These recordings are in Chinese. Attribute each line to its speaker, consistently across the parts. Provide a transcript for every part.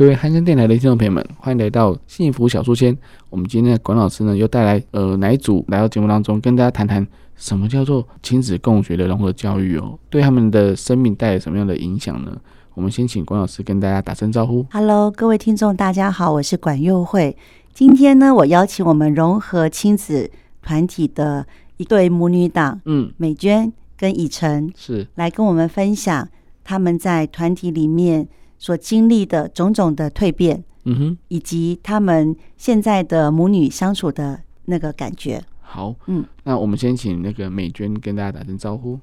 Speaker 1: 各位汉声电台的听众朋友们，欢迎来到幸福小书签。我们今天的管老师呢，又带来呃哪一组来到节目当中，跟大家谈谈什么叫做亲子共学的融合教育哦，对他们的生命带来什么样的影响呢？我们先请管老师跟大家打声招呼。
Speaker 2: Hello，各位听众，大家好，我是管佑慧。今天呢，我邀请我们融合亲子团体的一对母女档，嗯，美娟跟以晨是来跟我们分享他们在团体里面。所经历的种种的蜕变，嗯哼，以及他们现在的母女相处的那个感觉。
Speaker 1: 好，嗯，那我们先请那个美娟跟大家打声招呼。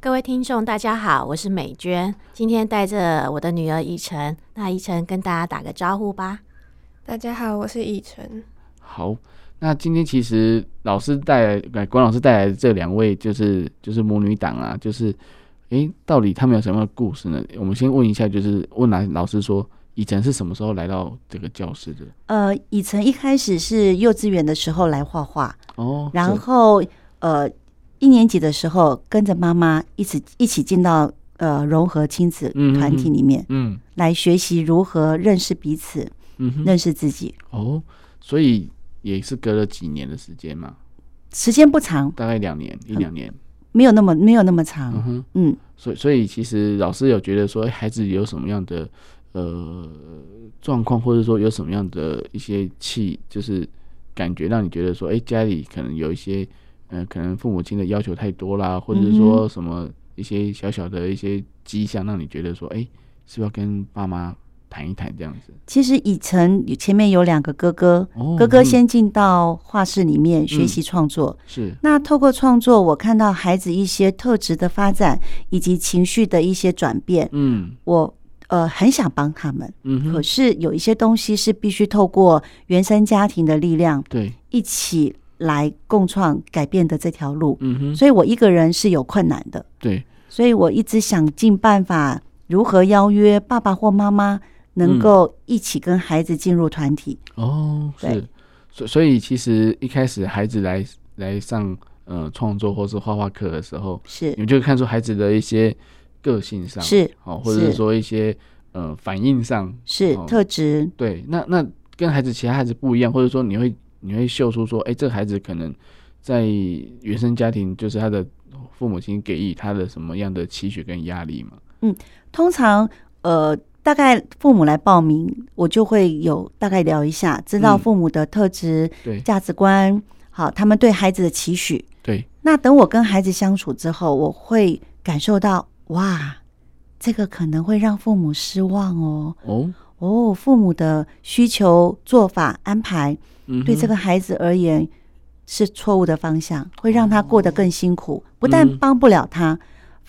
Speaker 3: 各位听众，大家好，我是美娟，今天带着我的女儿以晨，那以晨跟大家打个招呼吧。
Speaker 4: 大家好，我是以晨。
Speaker 1: 好，那今天其实老师带来，管老师带来的这两位就是就是母女档啊，就是。诶，到底他们有什么样的故事呢？我们先问一下，就是问来老师说，以晨是什么时候来到这个教室的？
Speaker 2: 呃，以晨一开始是幼稚园的时候来画画哦，然后呃一年级的时候跟着妈妈一起一起进到呃融合亲子团体里面，嗯，嗯，来学习如何认识彼此，嗯，认识自己。
Speaker 1: 哦，所以也是隔了几年的时间嘛？
Speaker 2: 时间不长，大
Speaker 1: 概两年，一两年。嗯
Speaker 2: 没有那么没有那么长，嗯哼，嗯，
Speaker 1: 所以所以其实老师有觉得说，孩子有什么样的呃状况，或者说有什么样的一些气，就是感觉让你觉得说，哎，家里可能有一些，嗯、呃，可能父母亲的要求太多啦，或者是说什么一些小小的一些迹象，让你觉得说，哎，是不是要跟爸妈？谈一谈这样子。
Speaker 2: 其实以晨前面有两个哥哥，哦、哥哥先进到画室里面学习创作。嗯、是。那透过创作，我看到孩子一些特质的发展，以及情绪的一些转变。嗯。我呃很想帮他们。嗯。可是有一些东西是必须透过原生家庭的力量，对，一起来共创改变的这条路。嗯哼。所以我一个人是有困难的。对。所以我一直想尽办法，如何邀约爸爸或妈妈。能够一起跟孩子进入团体、
Speaker 1: 嗯、哦，是，所所以其实一开始孩子来来上呃创作或是画画课的时候，是。你们就看出孩子的一些个性上是哦，或者是说一些呃反应上
Speaker 2: 是、哦、特质，
Speaker 1: 对，那那跟孩子其他孩子不一样，或者说你会你会秀出说，哎，这个孩子可能在原生家庭就是他的父母亲给予他的什么样的期许跟压力嘛？
Speaker 2: 嗯，通常呃。大概父母来报名，我就会有大概聊一下，知道父母的特质、价值观，好，他们对孩子的期许。对，那等我跟孩子相处之后，我会感受到，哇，这个可能会让父母失望哦。哦哦，父母的需求、做法、安排，对这个孩子而言是错误的方向，会让他过得更辛苦，不但帮不了他。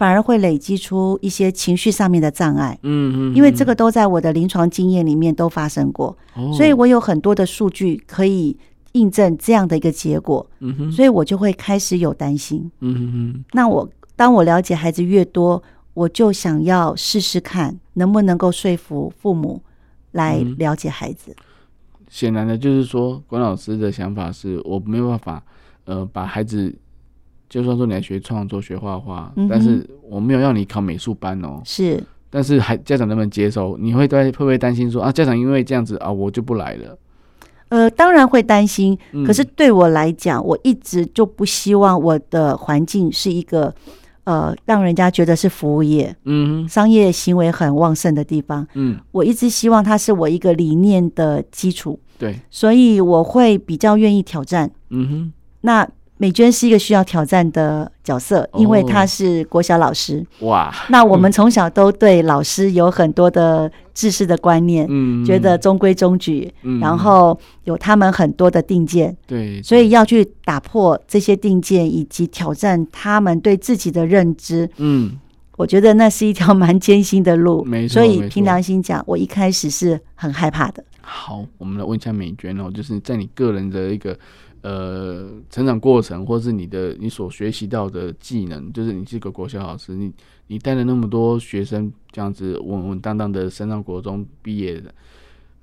Speaker 2: 反而会累积出一些情绪上面的障碍，嗯嗯，因为这个都在我的临床经验里面都发生过，所以我有很多的数据可以印证这样的一个结果，嗯哼，所以我就会开始有担心，嗯哼，那我当我了解孩子越多，我就想要试试看能不能够说服父母来了解孩子。
Speaker 1: 显然的，就是说关老师的想法是我没有办法，呃，把孩子。就算说你来学创作、学画画，嗯，但是我没有让你考美术班哦。是，但是还家长能不能接受？你会担会不会担心说啊？家长因为这样子啊，我就不来了。
Speaker 2: 呃，当然会担心。可是对我来讲，嗯，我一直就不希望我的环境是一个呃，让人家觉得是服务业，嗯，商业行为很旺盛的地方。嗯，我一直希望它是我一个理念的基础。对，所以我会比较愿意挑战。嗯哼，那。美娟是一个需要挑战的角色，因为她是国小老师。
Speaker 1: 哇！
Speaker 2: 那我们从小都对老师有很多的知识的观念，嗯，觉得中规中矩，嗯，然后有他们很多的定见，
Speaker 1: 对，
Speaker 2: 所以要去打破这些定见，以及挑战他们对自己的认知，嗯，我觉得那是一条蛮艰辛的路，
Speaker 1: 没错。
Speaker 2: 所以凭良心讲，我一开始是很害怕的。
Speaker 1: 好，我们来问一下美娟哦，就是在你个人的一个。呃，成长过程，或是你的你所学习到的技能，就是你是个国小老师，你你带了那么多学生，这样子稳稳当当的升上国中毕业的，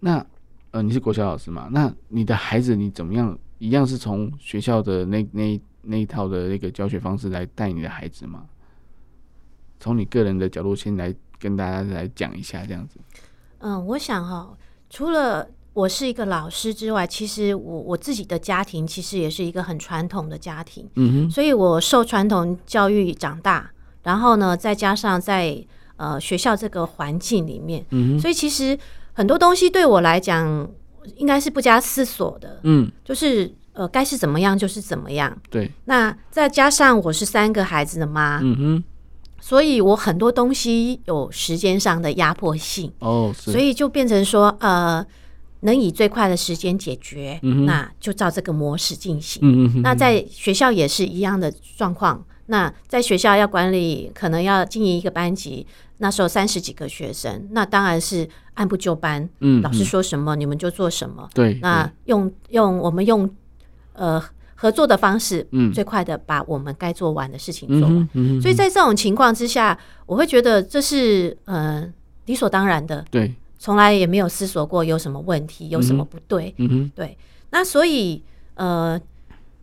Speaker 1: 那呃，你是国小老师嘛？那你的孩子你怎么样？一样是从学校的那那那一套的那个教学方式来带你的孩子吗？从你个人的角度先来跟大家来讲一下，这样子。
Speaker 3: 嗯，我想哈、除了。我是一个老师之外，其实我我自己的家庭其实也是一个很传统的家庭，嗯哼，所以我受传统教育长大，然后呢，再加上在呃学校这个环境里面，嗯哼，所以其实很多东西对我来讲应该是不加思索的，嗯，就是呃该是怎么样就是怎么样，
Speaker 1: 对。
Speaker 3: 那再加上我是三个孩子的妈，嗯哼，所以我很多东西有时间上的压迫性，
Speaker 1: 哦，
Speaker 3: 所以就变成说呃。能以最快的时间解决，嗯、那就照这个模式进行。嗯嗯，那在学校也是一样的状况。那在学校要管理，可能要经营一个班级，那时候三十几个学生，那当然是按部就班。嗯，老师说什么，你们就做什么。
Speaker 1: 对，
Speaker 3: 那用用我们用呃合作的方式，嗯，最快的把我们该做完的事情做完。嗯嗯，所以在这种情况之下，我会觉得这是呃理所当然的。
Speaker 1: 对。
Speaker 3: 从来也没有思索过有什么问题，有什么不对。嗯哼，对。那所以，呃，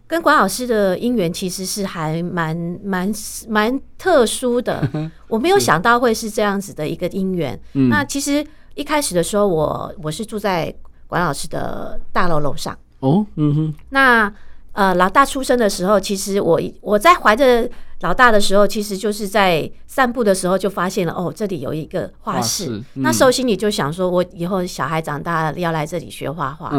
Speaker 3: 跟管老师的姻缘其实是还蛮蛮蛮特殊的。我没有想到会是这样子的一个姻缘。那其实一开始的时候，我我是住在管老师的大楼楼上。
Speaker 1: 哦，嗯哼。
Speaker 3: 那呃，老大出生的时候，其实我我在怀着。老大的时候，其实就是在散步的时候就发现了，哦，这里有一个画室。嗯、那时候心里就想说，我以后小孩长大了要来这里学画画。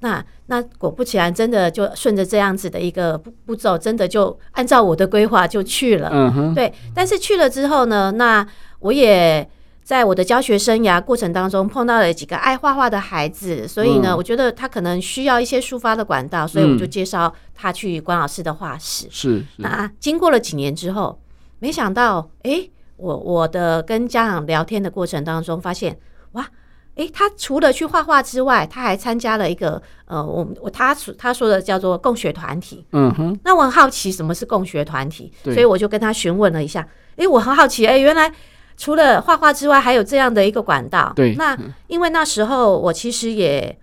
Speaker 3: 那那果不其然，真的就顺着这样子的一个步步骤，真的就按照我的规划就去了。对，但是去了之后呢，那我也。在我的教学生涯过程当中，碰到了几个爱画画的孩子，所以呢，我觉得他可能需要一些抒发的管道，所以我就介绍他去关老师的画室。
Speaker 1: 是。
Speaker 3: 那经过了几年之后，没想到，哎，我我的跟家长聊天的过程当中，发现，哇，哎，他除了去画画之外，他还参加了一个，呃，我我他他说的叫做共学团体。嗯哼。那我很好奇什么是共学团体，所以我就跟他询问了一下。哎，我很好奇，哎，原来。除了画画之外，还有这样的一个管道。
Speaker 1: 对，
Speaker 3: 那因为那时候我其实也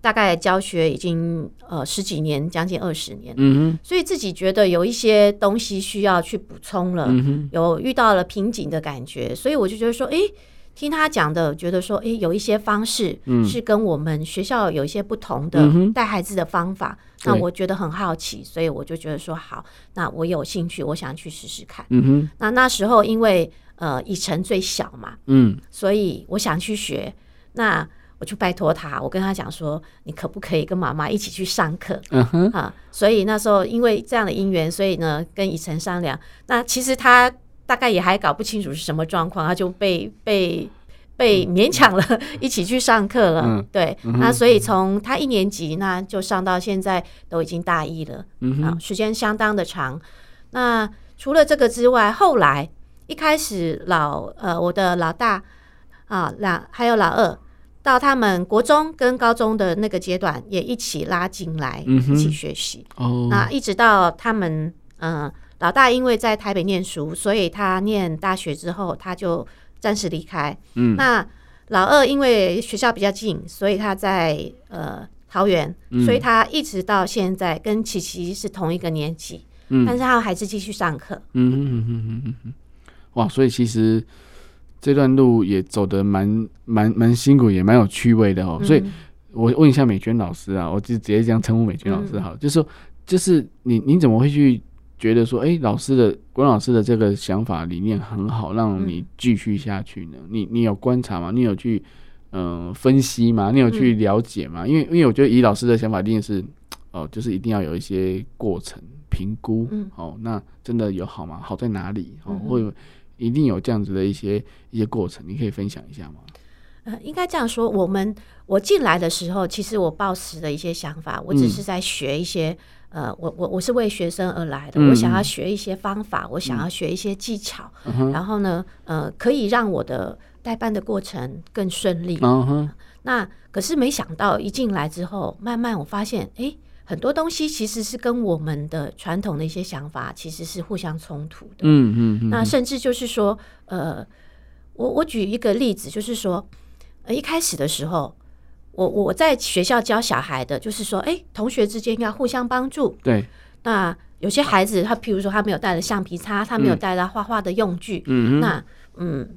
Speaker 3: 大概教学已经呃十几年，将近二十年。嗯哼，所以自己觉得有一些东西需要去补充了，嗯哼，有遇到了瓶颈的感觉，所以我就觉得说，哎，听他讲的，觉得说，哎，有一些方式是跟我们学校有一些不同的带孩子的方法，那我觉得很好奇，所以我就觉得说，好，那我有兴趣，我想去试试看。嗯哼，那那时候因为。呃，以晨最小嘛，嗯，所以我想去学，那我就拜托他，我跟他讲说，你可不可以跟妈妈一起去上课？嗯哼，啊，所以那时候因为这样的因缘，所以呢，跟以晨商量，那其实他大概也还搞不清楚是什么状况，他就被被被勉强了一起去上课了。嗯，对，那所以从他一年级那就上到现在都已经大一了，嗯，啊，时间相当的长。那除了这个之外，后来。一开始老呃，我的老大啊，老还有老二，到他们国中跟高中的那个阶段，也一起拉进来一起学习。哦，那一直到他们嗯、呃，老大因为在台北念书，所以他念大学之后他就暂时离开。嗯，那老二因为学校比较近，所以他在呃桃园，所以他一直到现在跟琪琪是同一个年级。嗯，但是他还是继续上课。嗯嗯嗯嗯嗯嗯。
Speaker 1: 哇，所以其实这段路也走得蛮蛮蛮辛苦，也蛮有趣味的哦。嗯、所以，我问一下美娟老师啊，我就直接这样称呼美娟老师好，嗯、就是说，就是你你怎么会去觉得说，哎、欸，老师的关老师的这个想法理念很好，让你继续下去呢？嗯、你你有观察吗？你有去嗯、呃、分析吗？你有去了解吗？嗯、因为因为我觉得以老师的想法，一定是哦，就是一定要有一些过程评估，嗯，哦，那真的有好吗？好在哪里？哦，会、嗯、一定有这样子的一些一些过程，你可以分享一下吗？
Speaker 3: 呃，应该这样说，我们我进来的时候，其实我抱持的一些想法，我只是在学一些。嗯呃，我我我是为学生而来的，嗯、我想要学一些方法，我想要学一些技巧，嗯、然后呢，呃，可以让我的代办的过程更顺利。嗯、那可是没想到一进来之后，慢慢我发现，哎，很多东西其实是跟我们的传统的一些想法其实是互相冲突的。嗯嗯嗯。那甚至就是说，呃，我我举一个例子，就是说，呃，一开始的时候。我我在学校教小孩的，就是说，哎，同学之间要互相帮助。
Speaker 1: 对。
Speaker 3: 那有些孩子，他譬如说，他没有带了橡皮擦，他没有带了画画的用具。嗯。那嗯，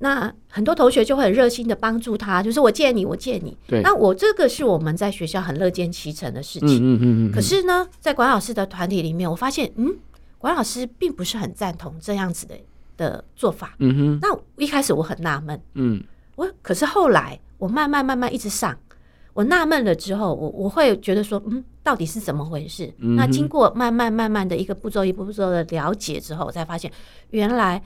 Speaker 3: 那很多同学就会很热心的帮助他，就是我借你，我借你。对。那我这个是我们在学校很乐见其成的事情。嗯嗯嗯。可是呢，在管老师的团体里面，我发现，嗯，管老师并不是很赞同这样子的的做法。嗯哼。那一开始我很纳闷。嗯。我可是后来。我慢慢慢慢一直上，我纳闷了之后，我我会觉得说，嗯，到底是怎么回事？嗯、那经过慢慢慢慢的一个步骤一步步骤的了解之后，我才发现原来。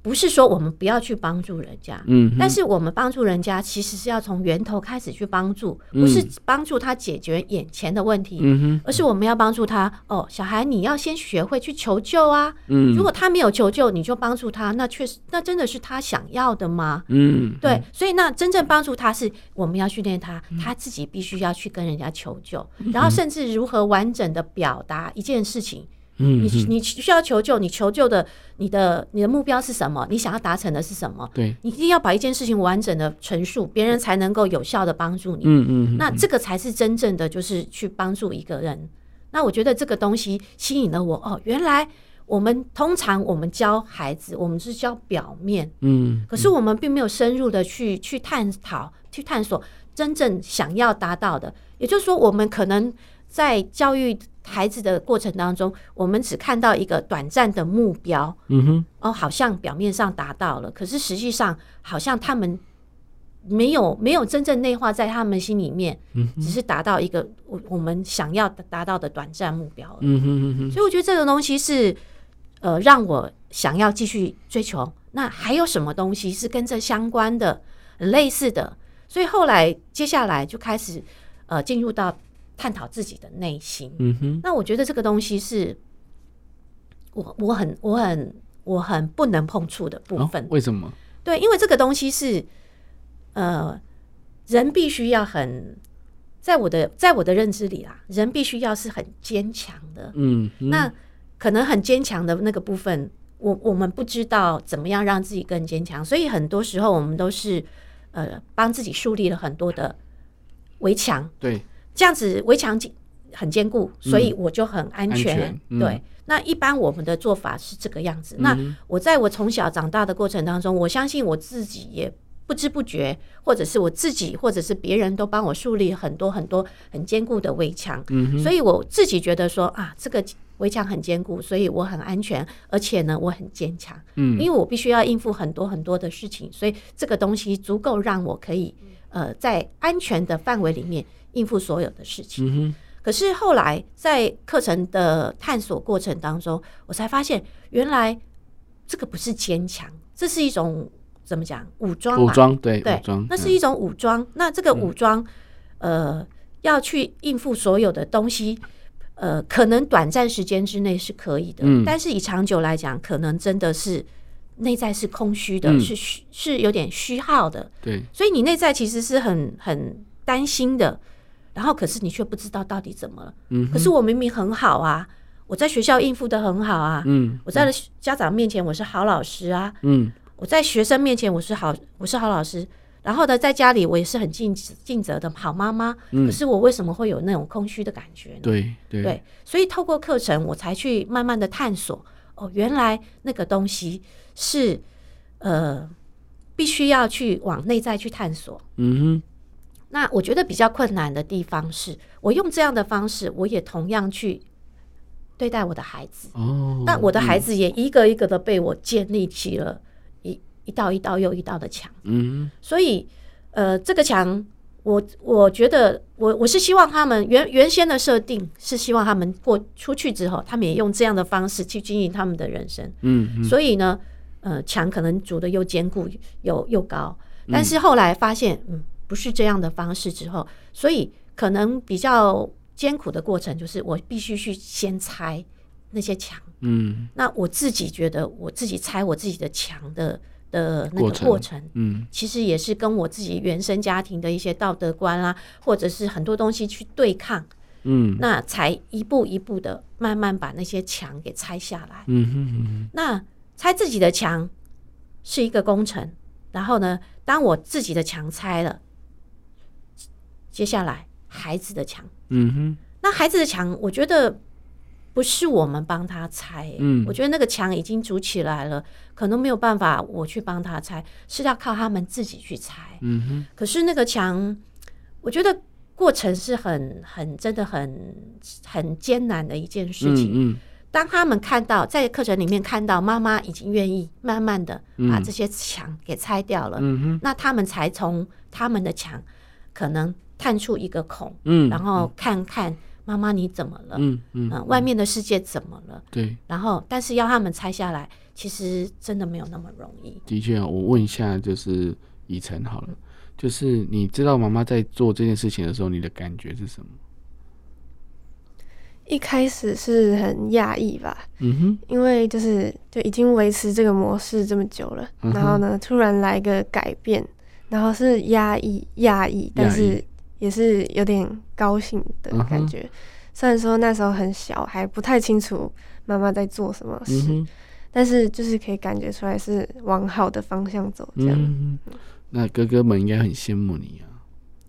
Speaker 3: 不是说我们不要去帮助人家，嗯，但是我们帮助人家其实是要从源头开始去帮助，不是帮助他解决眼前的问题，嗯，而是我们要帮助他。哦，小孩，你要先学会去求救啊，嗯，如果他没有求救，你就帮助他，那确实，那真的是他想要的吗？嗯，对，所以那真正帮助他是我们要训练他，他自己必须要去跟人家求救，然后甚至如何完整的表达一件事情。嗯，你你需要求救，你求救的，你的你的目标是什么？你想要达成的是什么？对，你一定要把一件事情完整的陈述，别人才能够有效的帮助你。嗯嗯，那这个才是真正的，就是去帮助一个人。那我觉得这个东西吸引了我。哦，原来我们通常我们教孩子，我们是教表面，嗯，可是我们并没有深入的去去探讨、去探索真正想要达到的。也就是说，我们可能在教育。孩子的过程当中，我们只看到一个短暂的目标，嗯哼，哦，好像表面上达到了，可是实际上好像他们没有没有真正内化在他们心里面，嗯，只是达到一个我我们想要达到的短暂目标，嗯哼嗯哼，所以我觉得这个东西是呃让我想要继续追求。那还有什么东西是跟这相关的、类似的？所以后来接下来就开始呃进入到。探讨自己的内心，嗯哼，那我觉得这个东西是我我很我很我很不能碰触的部分。
Speaker 1: 为什么？
Speaker 3: 对，因为这个东西是呃，人必须要很，在我的在我的认知里啦，人必须要是很坚强的。嗯，那可能很坚强的那个部分，我我们不知道怎么样让自己更坚强，所以很多时候我们都是呃，帮自己树立了很多的围墙。
Speaker 1: 对。
Speaker 3: 这样子围墙很坚固，所以我就很安全。嗯安全嗯、对，那一般我们的做法是这个样子。嗯、那我在我从小长大的过程当中，我相信我自己也不知不觉，或者是我自己，或者是别人都帮我树立很多很多很坚固的围墙。嗯、所以我自己觉得说啊，这个围墙很坚固，所以我很安全，而且呢，我很坚强。嗯，因为我必须要应付很多很多的事情，所以这个东西足够让我可以呃在安全的范围里面。应付所有的事情，嗯、可是后来在课程的探索过程当中，我才发现原来这个不是坚强，这是一种怎么讲武装？
Speaker 1: 武装对
Speaker 3: 对，那是一种武装。嗯、那这个武装，呃，要去应付所有的东西，呃，可能短暂时间之内是可以的，嗯、但是以长久来讲，可能真的是内在是空虚的，嗯、是虚是有点虚耗的。对，所以你内在其实是很很担心的。然后，可是你却不知道到底怎么了。嗯，可是我明明很好啊，我在学校应付的很好啊。嗯，我在家长面前我是好老师啊。嗯，我在学生面前我是好，我是好老师。然后呢，在家里我也是很尽尽责的好妈妈。嗯，可是我为什么会有那种空虚的感觉呢？
Speaker 1: 对对对，
Speaker 3: 所以透过课程，我才去慢慢的探索。哦，原来那个东西是呃，必须要去往内在去探索。嗯哼。那我觉得比较困难的地方是，我用这样的方式，我也同样去对待我的孩子。哦，那我的孩子也一个一个的被我建立起了一一道一道又一道的墙。嗯，所以呃，这个墙我我我觉得我我是希望他们原原先的设定是希望他们过出去之后，他们也用这样的方式去经营他们的人生。
Speaker 1: 嗯，嗯，
Speaker 3: 所以呢，呃，墙可能筑的又坚固又又高，但是后来发现，嗯，不是这样的方式之后，所以可能比较艰苦的过程就是我必须去先拆那些墙。
Speaker 1: 嗯，
Speaker 3: 那我自己觉得我自己拆我自己的墙的。的那个过程，
Speaker 1: 嗯，
Speaker 3: 其实也是跟我自己原生家庭的一些道德观啦，或者是很多东西去对抗，
Speaker 1: 嗯，
Speaker 3: 那才一步一步的慢慢把那些墙给拆下来，
Speaker 1: 嗯哼嗯哼。
Speaker 3: 那拆自己的墙是一个工程，然后呢，当我自己的墙拆了，接下来孩子的墙，
Speaker 1: 嗯哼，
Speaker 3: 那孩子的墙，我觉得。不是我们帮他拆，
Speaker 1: 嗯，
Speaker 3: 我觉得那个墙已经筑起来了，可能没有办法我去帮他拆，是要靠他们自己去拆。
Speaker 1: 嗯哼。
Speaker 3: 可是那个墙，我觉得过程是很、很、真的很、很艰难的一件事情。
Speaker 1: 嗯，嗯。
Speaker 3: 当他们看到在课程里面看到妈妈已经愿意慢慢的把这些墙给拆掉了，
Speaker 1: 嗯哼，
Speaker 3: 那他们才从他们的墙可能探出一个孔，
Speaker 1: 嗯，
Speaker 3: 然后看看。妈妈，你怎么了？
Speaker 1: 嗯嗯，嗯，
Speaker 3: 外面的世界怎么了？
Speaker 1: 对。
Speaker 3: 然后，但是要他们拆下来，其实真的没有那么容易。
Speaker 1: 的确，我问一下，就是以晨好了，就是你知道妈妈在做这件事情的时候，你的感觉是什么？
Speaker 4: 一开始是很讶异吧，
Speaker 1: 嗯哼，
Speaker 4: 因为就是就已经维持这个模式这么久了，嗯、然后呢，突然来一个改变，然后是压抑、压抑，但是。也是有点高兴的感觉，uh. 虽然说那时候很小，还不太清楚妈妈在做什么事，uh. 但是就是可以感觉出来是往好的方向走这样。Uh
Speaker 1: 那哥哥们应该很羡慕你啊，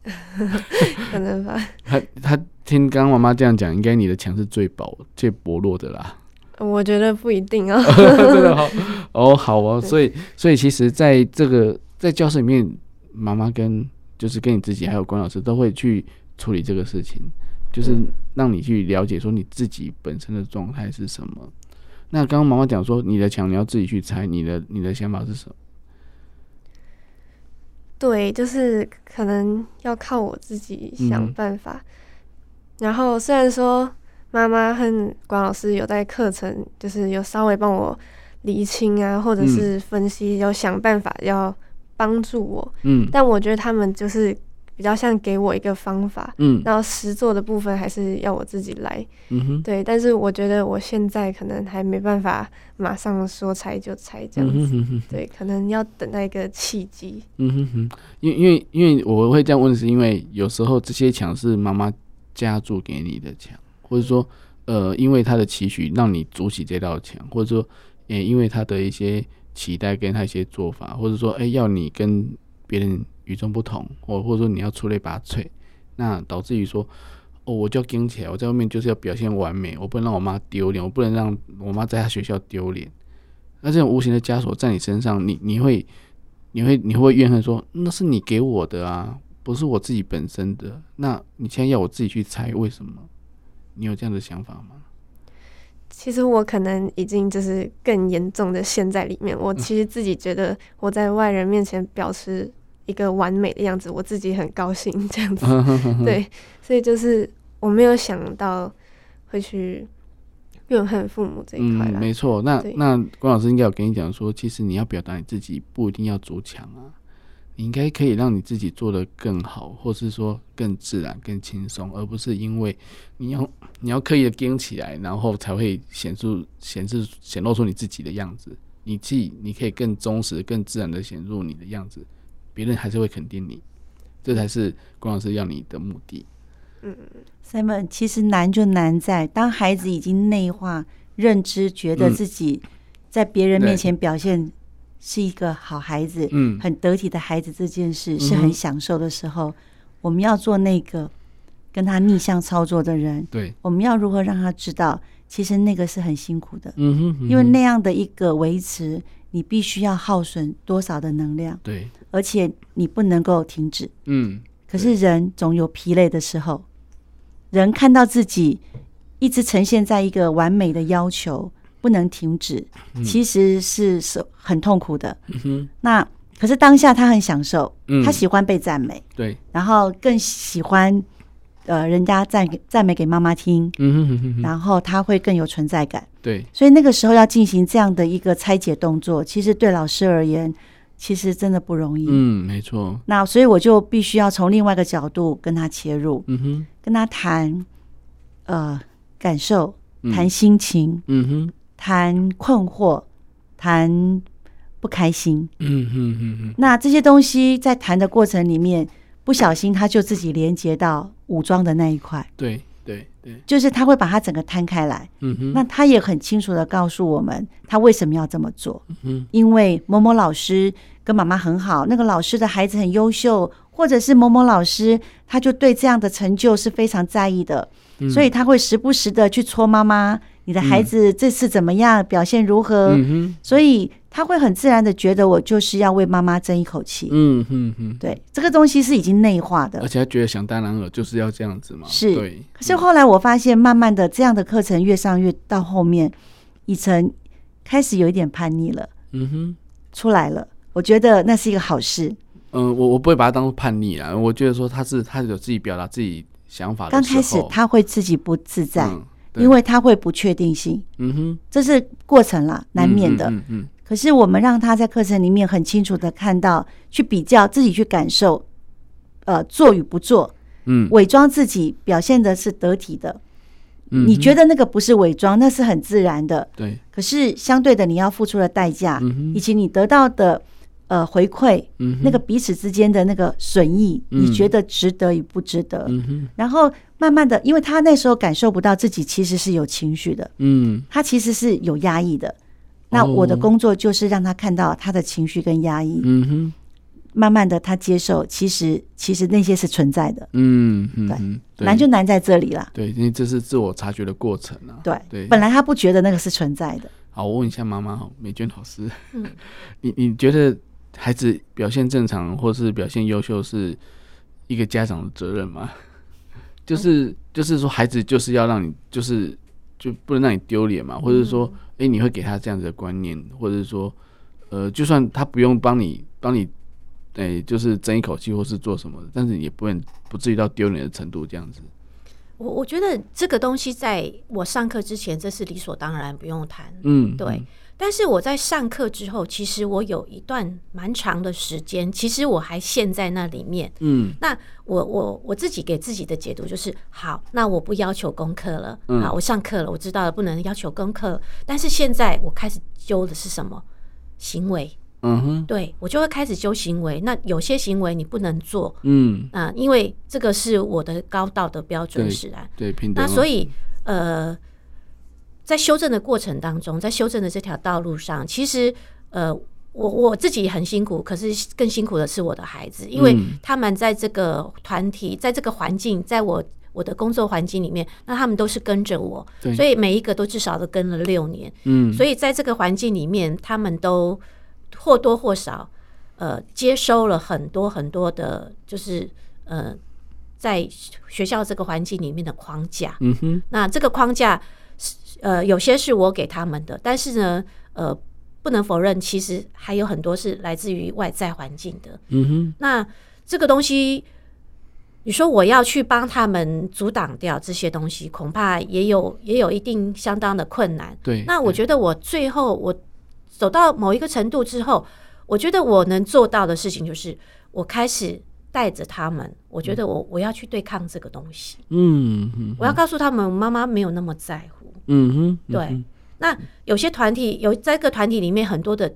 Speaker 4: 可能吧？
Speaker 1: 他他听刚刚妈妈这样讲，应该你的墙是最薄、最薄弱的啦。
Speaker 4: 我觉得不一定哦。
Speaker 1: 真的好 哦，好哦，所以所以其实在这个在教室里面，妈妈跟。就是跟你自己还有关老师都会去处理这个事情，就是让你去了解说你自己本身的状态是什么。那刚刚妈妈讲说你的墙你要自己去拆，你的你的想法是什么？
Speaker 4: 对，就是可能要靠我自己想办法。嗯、然后虽然说妈妈和关老师有在课程，就是有稍微帮我厘清啊，或者是分析，要想办法要。帮助我，
Speaker 1: 嗯，
Speaker 4: 但我觉得他们就是比较像给我一个方法，
Speaker 1: 嗯，
Speaker 4: 然后实做的部分还是要我自己来，
Speaker 1: 嗯哼，
Speaker 4: 对。但是我觉得我现在可能还没办法马上说拆就拆这样子，
Speaker 1: 嗯哼哼哼，
Speaker 4: 对，可能要等待一个契机。
Speaker 1: 嗯哼哼，因为因为因为我会这样问，是因为有时候这些墙是妈妈加注给你的墙，或者说，呃，因为他的期许让你筑起这道墙，或者说，也因为他的一些。期待跟他一些做法，或者说，哎、要你跟别人与众不同，或或者说你要出类拔萃，那导致于说，哦，我就要跟起来，我在外面就是要表现完美，我不能让我妈丢脸，我不能让我妈在她学校丢脸。那这种无形的枷锁在你身上，你你会，你会，你会怨恨说，那是你给我的啊，不是我自己本身的。那你现在要我自己去猜，为什么？你有这样的想法吗？
Speaker 4: 其实我可能已经就是更严重的陷在里面。我其实自己觉得我在外人面前表示一个完美的样子，我自己很高兴这样子。对，所以就是我没有想到会去怨恨父母这一块。
Speaker 1: 嗯，没错。那那关老师应该有跟你讲说，其实你要表达你自己，不一定要筑墙啊。你应该可以让你自己做得更好，或是说更自然、更轻松，而不是因为你要你要刻意的撑起来，然后才会显出显示显露出你自己的样子。你自己你可以更忠实、更自然的显露你的样子，别人还是会肯定你。这才是关老师要你的目的。
Speaker 2: 嗯，Simon，其实难就难在当孩子已经内化认知，觉得自己在别人面前表现。是一个好孩子，
Speaker 1: 嗯，
Speaker 2: 很得体的孩子，这件事是很享受的时候，嗯，我们要做那个跟他逆向操作的人。
Speaker 1: 对，
Speaker 2: 我们要如何让他知道，其实那个是很辛苦的。
Speaker 1: 嗯哼，嗯哼，
Speaker 2: 因为那样的一个维持，你必须要耗损多少的能量？
Speaker 1: 对，
Speaker 2: 而且你不能够停止。
Speaker 1: 嗯，
Speaker 2: 可是人总有疲累的时候，人看到自己一直呈现在一个完美的要求。不能停止，其实是是很痛苦的。
Speaker 1: 嗯、
Speaker 2: 那可是当下他很享受，嗯，他喜欢被赞美，
Speaker 1: 对，
Speaker 2: 然后更喜欢呃人家赞给赞美给妈妈听，嗯哼哼哼，然后他会更有存在感，
Speaker 1: 对，
Speaker 2: 所以那个时候要进行这样的一个拆解动作，其实对老师而言，其实真的不容易，
Speaker 1: 嗯，没错。
Speaker 2: 那所以我就必须要从另外一个角度跟他切入，嗯哼，跟他谈呃感受，谈心情，嗯哼，谈困惑，谈。不开心，嗯嗯嗯嗯，那这些东西在谈的过程里面，不小心他就自己连接到武装的那一块，
Speaker 1: 对对对，
Speaker 2: 就是他会把它整个摊开来，嗯哼，那他也很清楚的告诉我们他为什么要这么做，嗯，因为某某老师跟妈妈很好，那个老师的孩子很优秀，或者是某某老师他就对这样的成就是非常在意的，所以他会时不时的去戳妈妈，你的孩子这次怎么样，表现如何，嗯，所以。他会很自然的觉得我就是要为妈妈争一口气，嗯哼哼，对，这个东西是已经内化的，
Speaker 1: 而且他觉得想当然了就是要这样子嘛，
Speaker 2: 是，
Speaker 1: 对。
Speaker 2: 可是后来我发现，慢慢的这样的课程越上越到后面，以晨开始有一点叛逆了，嗯哼，出来了，我觉得那是一个好事。
Speaker 1: 嗯，我我不会把它当做叛逆啊，我觉得说他是他有自己表达自己想法的，
Speaker 2: 刚开始他会自己不自在，嗯、因为他会不确定性，嗯哼，这是过程啦，难免的，嗯嗯。可是我们让他在课程里面很清楚的看到，去比较自己去感受，呃，做与不做，嗯，伪装自己表现的是得体的，嗯，你觉得那个不是伪装，那是很自然的，
Speaker 1: 对。
Speaker 2: 可是相对的，你要付出的代价，嗯，以及你得到的呃回馈，嗯，那个彼此之间的那个损益，你觉得值得与不值得？嗯，然后慢慢的，因为他那时候感受不到自己其实是有情绪的，嗯，他其实是有压抑的。那我的工作就是让他看到他的情绪跟压抑，嗯哼，慢慢的他接受，其实其实那些是存在的，嗯嗯，对，难就难在这里了，
Speaker 1: 对，因为这是自我察觉的过程啊，
Speaker 2: 对对，本来他不觉得那个是存在的。
Speaker 1: 好，我问一下妈妈哈，美娟老师，嗯，你你觉得孩子表现正常或是表现优秀是一个家长的责任吗？就是就是说孩子就是要让你就是。就不能让你丢脸嘛，或者说，哎、欸，你会给他这样子的观念，或者是说，呃，就算他不用帮你帮你，哎、欸，就是争一口气或是做什么的，但是也不能不至于到丢脸的程度这样子。
Speaker 3: 我我觉得这个东西在我上课之前，这是理所当然不用谈，嗯，对。嗯但是我在上课之后，其实我有一段蛮长的时间，其实我还陷在那里面。嗯，那我我我自己给自己的解读就是：好，那我不要求功课了。嗯，好，我上课了，我知道了，不能要求功课。但是现在我开始揪的是什么行为？嗯哼，对，我就会开始揪行为。那有些行为你不能做。嗯，啊，因为这个是我的高道德标准使然。
Speaker 1: 对。
Speaker 3: 那所以呃。在修正的过程当中，在修正的这条道路上，其实，呃，我我自己很辛苦，可是更辛苦的是我的孩子，因为他们在这个团体，在这个环境，在我我的工作环境里面，那他们都是跟着我，所以每一个都至少都跟了六年，嗯，所以在这个环境里面，他们都或多或少，呃，接收了很多很多的，就是呃，在学校这个环境里面的框架，嗯哼，那这个框架。呃，有些是我给他们的，但是呢，呃，不能否认，其实还有很多是来自于外在环境的。嗯哼，那这个东西，你说我要去帮他们阻挡掉这些东西，恐怕也有也有一定相当的困难。
Speaker 1: 对，
Speaker 3: 那我觉得我最后我走到某一个程度之后，我觉得我能做到的事情就是，我开始带着他们，我觉得我我要去对抗这个东西。嗯哼，我要告诉他们，妈妈没有那么在乎。嗯哼，对。那有些团体有在这个团体里面很多的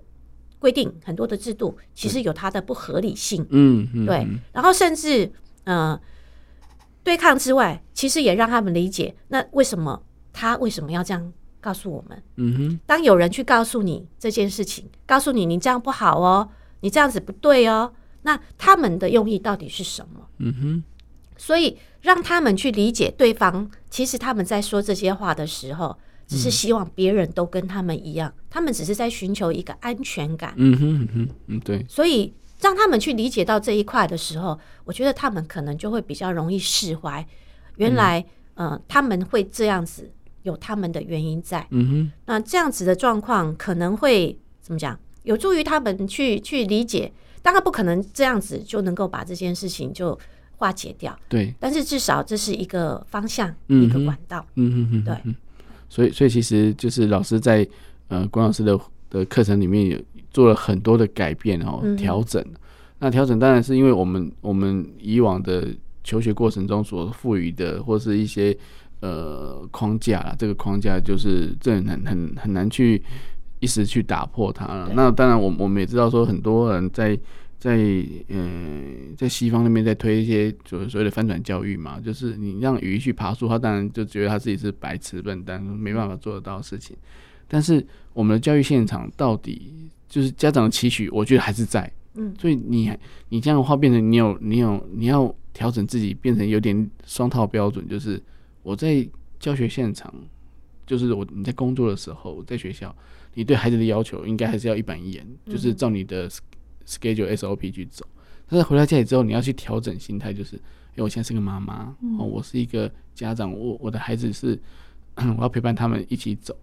Speaker 3: 规定，很多的制度，其实有它的不合理性。嗯嗯，对。然后甚至呃，对抗之外，其实也让他们理解，那为什么他为什么要这样告诉我们？嗯哼。当有人去告诉你这件事情，告诉你你这样不好哦，你这样子不对哦，那他们的用意到底是什么？嗯哼。所以让他们去理解对方，其实他们在说这些话的时候，只是希望别人都跟他们一样，他们只是在寻求一个安全感。嗯哼嗯哼嗯，对。所以让他们去理解到这一块的时候，我觉得他们可能就会比较容易释怀。原来，呃，他们会这样子，有他们的原因在。嗯哼。那这样子的状况可能会怎么讲？有助于他们去去理解。当然不可能这样子就能够把这件事情就化解掉。
Speaker 1: 对，
Speaker 3: 但是至少这是一个方向，嗯、一个管道。
Speaker 1: 嗯嗯嗯，对。所以，所以其实就是老师在呃关老师的的课程里面有做了很多的改变哦，调整。嗯、那调整当然是因为我们我们以往的求学过程中所赋予的或是一些呃框架啊，这个框架就是这很很很难去。一时去打破它了，那当然，我我们也知道说，很多人在在嗯、呃，在西方那边在推一些就是所谓的翻转教育嘛，就是你让鱼去爬树，他当然就觉得他自己是白痴笨蛋，没办法做得到的事情。但是我们的教育现场到底就是家长的期许，我觉得还是在，嗯，所以你你这样的话变成你有你有你要调整自己，变成有点双套标准，就是我在教学现场，就是我你在工作的时候，在学校。你对孩子的要求应该还是要一板一眼，就是照你的 schedule SOP 去走。但是回到家里之后，你要去调整心态，就是因为我现在是个妈妈哦，我是一个家长，我我的孩子是我要陪伴他们一起走。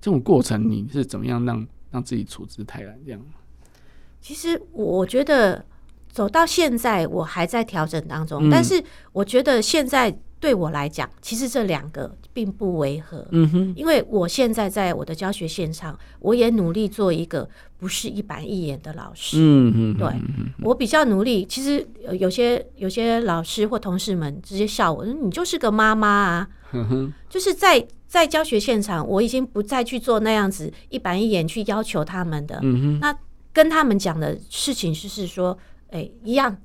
Speaker 1: 这种过程你是怎么样让让自己处之泰然？这样？
Speaker 3: 其实我觉得走到现在，我还在调整当中，但是我觉得现在。对我来讲，其实这两个并不违和。嗯哼，因为我现在在我的教学现场，我也努力做一个不是一板一眼的老师。嗯哼，对，我比较努力。其实有些有些老师或同事们直接笑我说：“你就是个妈妈啊。”就是在在教学现场，我已经不再去做那样子一板一眼去要求他们的。嗯哼，那跟他们讲的事情就是说，哎，一样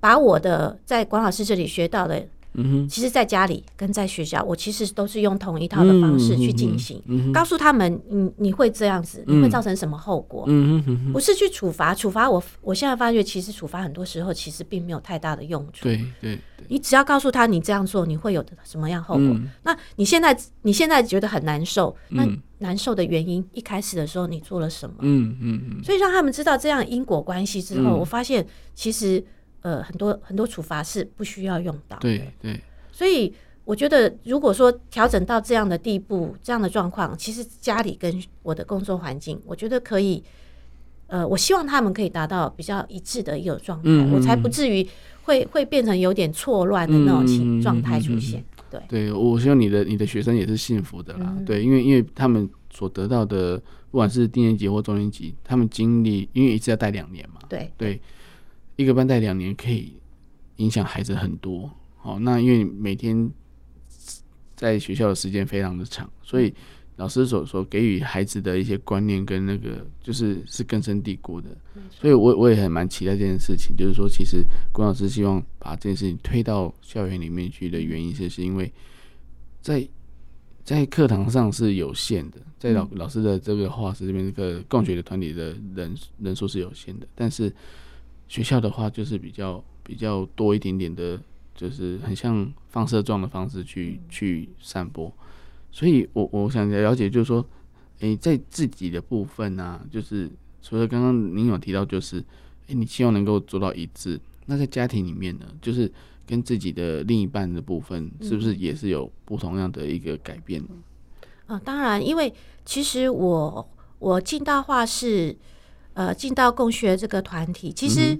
Speaker 3: 把我的在管老师这里学到的。嗯哼，其实，在家里跟在学校，我其实都是用同一套的方式去进行，告诉他们，你你会这样子，你会造成什么后果？嗯哼，不是去处罚，处罚我，我现在发觉，其实处罚很多时候其实并没有太大的用处。
Speaker 1: 对对，
Speaker 3: 你只要告诉他，你这样做你会有什么样后果？那你现在你现在觉得很难受，那难受的原因，一开始的时候你做了什么？嗯嗯，所以让他们知道这样因果关系之后，我发现其实。呃，很多很多处罚是不需要用到的。
Speaker 1: 对对，
Speaker 3: 所以我觉得，如果说调整到这样的地步，这样的状况，其实家里跟我的工作环境，我觉得可以。呃，我希望他们可以达到比较一致的一个状态，嗯、我才不至于会会变成有点错乱的那种情状态出现。对
Speaker 1: 对，我希望你的你的学生也是幸福的啦。嗯、对，因为因为他们所得到的，不管是低年级或中年级，他们经历，因为一次要带两年嘛。
Speaker 3: 对
Speaker 1: 对。一个班带两年可以影响孩子很多，好，那因为每天在学校的时间非常的长，所以老师所所给予孩子的一些观念跟那个就是是根深蒂固的，所以我我也很蛮期待这件事情，就是说其实关老师希望把这件事情推到校园里面去的原因，就是因为在在课堂上是有限的，在老老师的这个画室这边这个共学的团体的人人数是有限的，但是。学校的话，就是比较比较多一点点的，就是很像放射状的方式去去散播。所以我我想了解，就是说，诶、欸，在自己的部分呢、啊，就是除了刚刚您有提到，就是诶、欸，你希望能够做到一致。那在家庭里面呢，就是跟自己的另一半的部分，是不是也是有不同样的一个改变呢？
Speaker 3: 啊，当然，因为其实我我进到画室。呃，进到共学这个团体，其实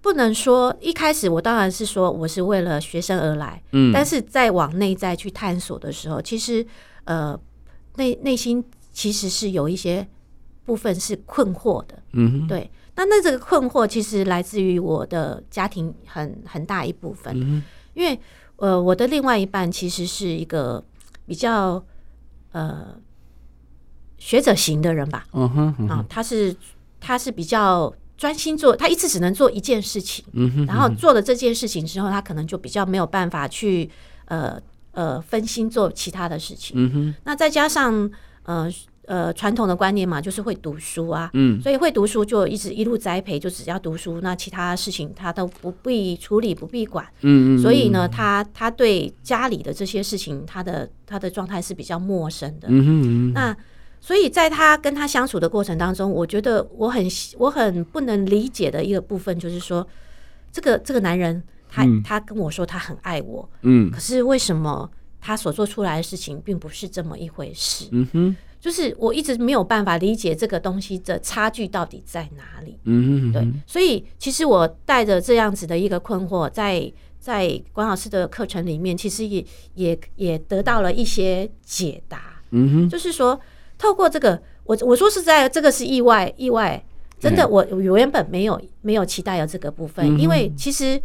Speaker 3: 不能说一开始我当然是说我是为了学生而来，嗯，但是在往内在去探索的时候，其实呃内内心其实是有一些部分是困惑的，嗯，对。那那这个困惑其实来自于我的家庭很很大一部分，嗯，因为呃我的另外一半其实是一个比较呃。学者型的人吧，嗯哼，嗯哼，啊，他是他是比较专心做，他一次只能做一件事情，嗯哼，然后做了这件事情之后，他可能就比较没有办法去呃呃分心做其他的事情，嗯哼，那再加上呃呃传统的观念嘛，就是会读书啊，嗯，所以会读书就一直一路栽培，就只要读书，那其他事情他都不必处理，不必管，嗯嗯，所以呢，他他对家里的这些事情，他的他的状态是比较陌生的，嗯哼，那。所以在他跟他相处的过程当中，我觉得我很我很不能理解的一个部分，就是说，这个这个男人，他他跟我说他很爱我，嗯，可是为什么他所做出来的事情并不是这么一回事？嗯哼，就是我一直没有办法理解这个东西的差距到底在哪里。
Speaker 1: 嗯，
Speaker 3: 对，所以其实我带着这样子的一个困惑，在在关老师的课程里面，其实也也也得到了一些解答。
Speaker 1: 嗯哼，
Speaker 3: 就是说，透过这个，我我说实在，这个是意外，意外，真的，我我原本没有没有期待有这个部分，因为其实。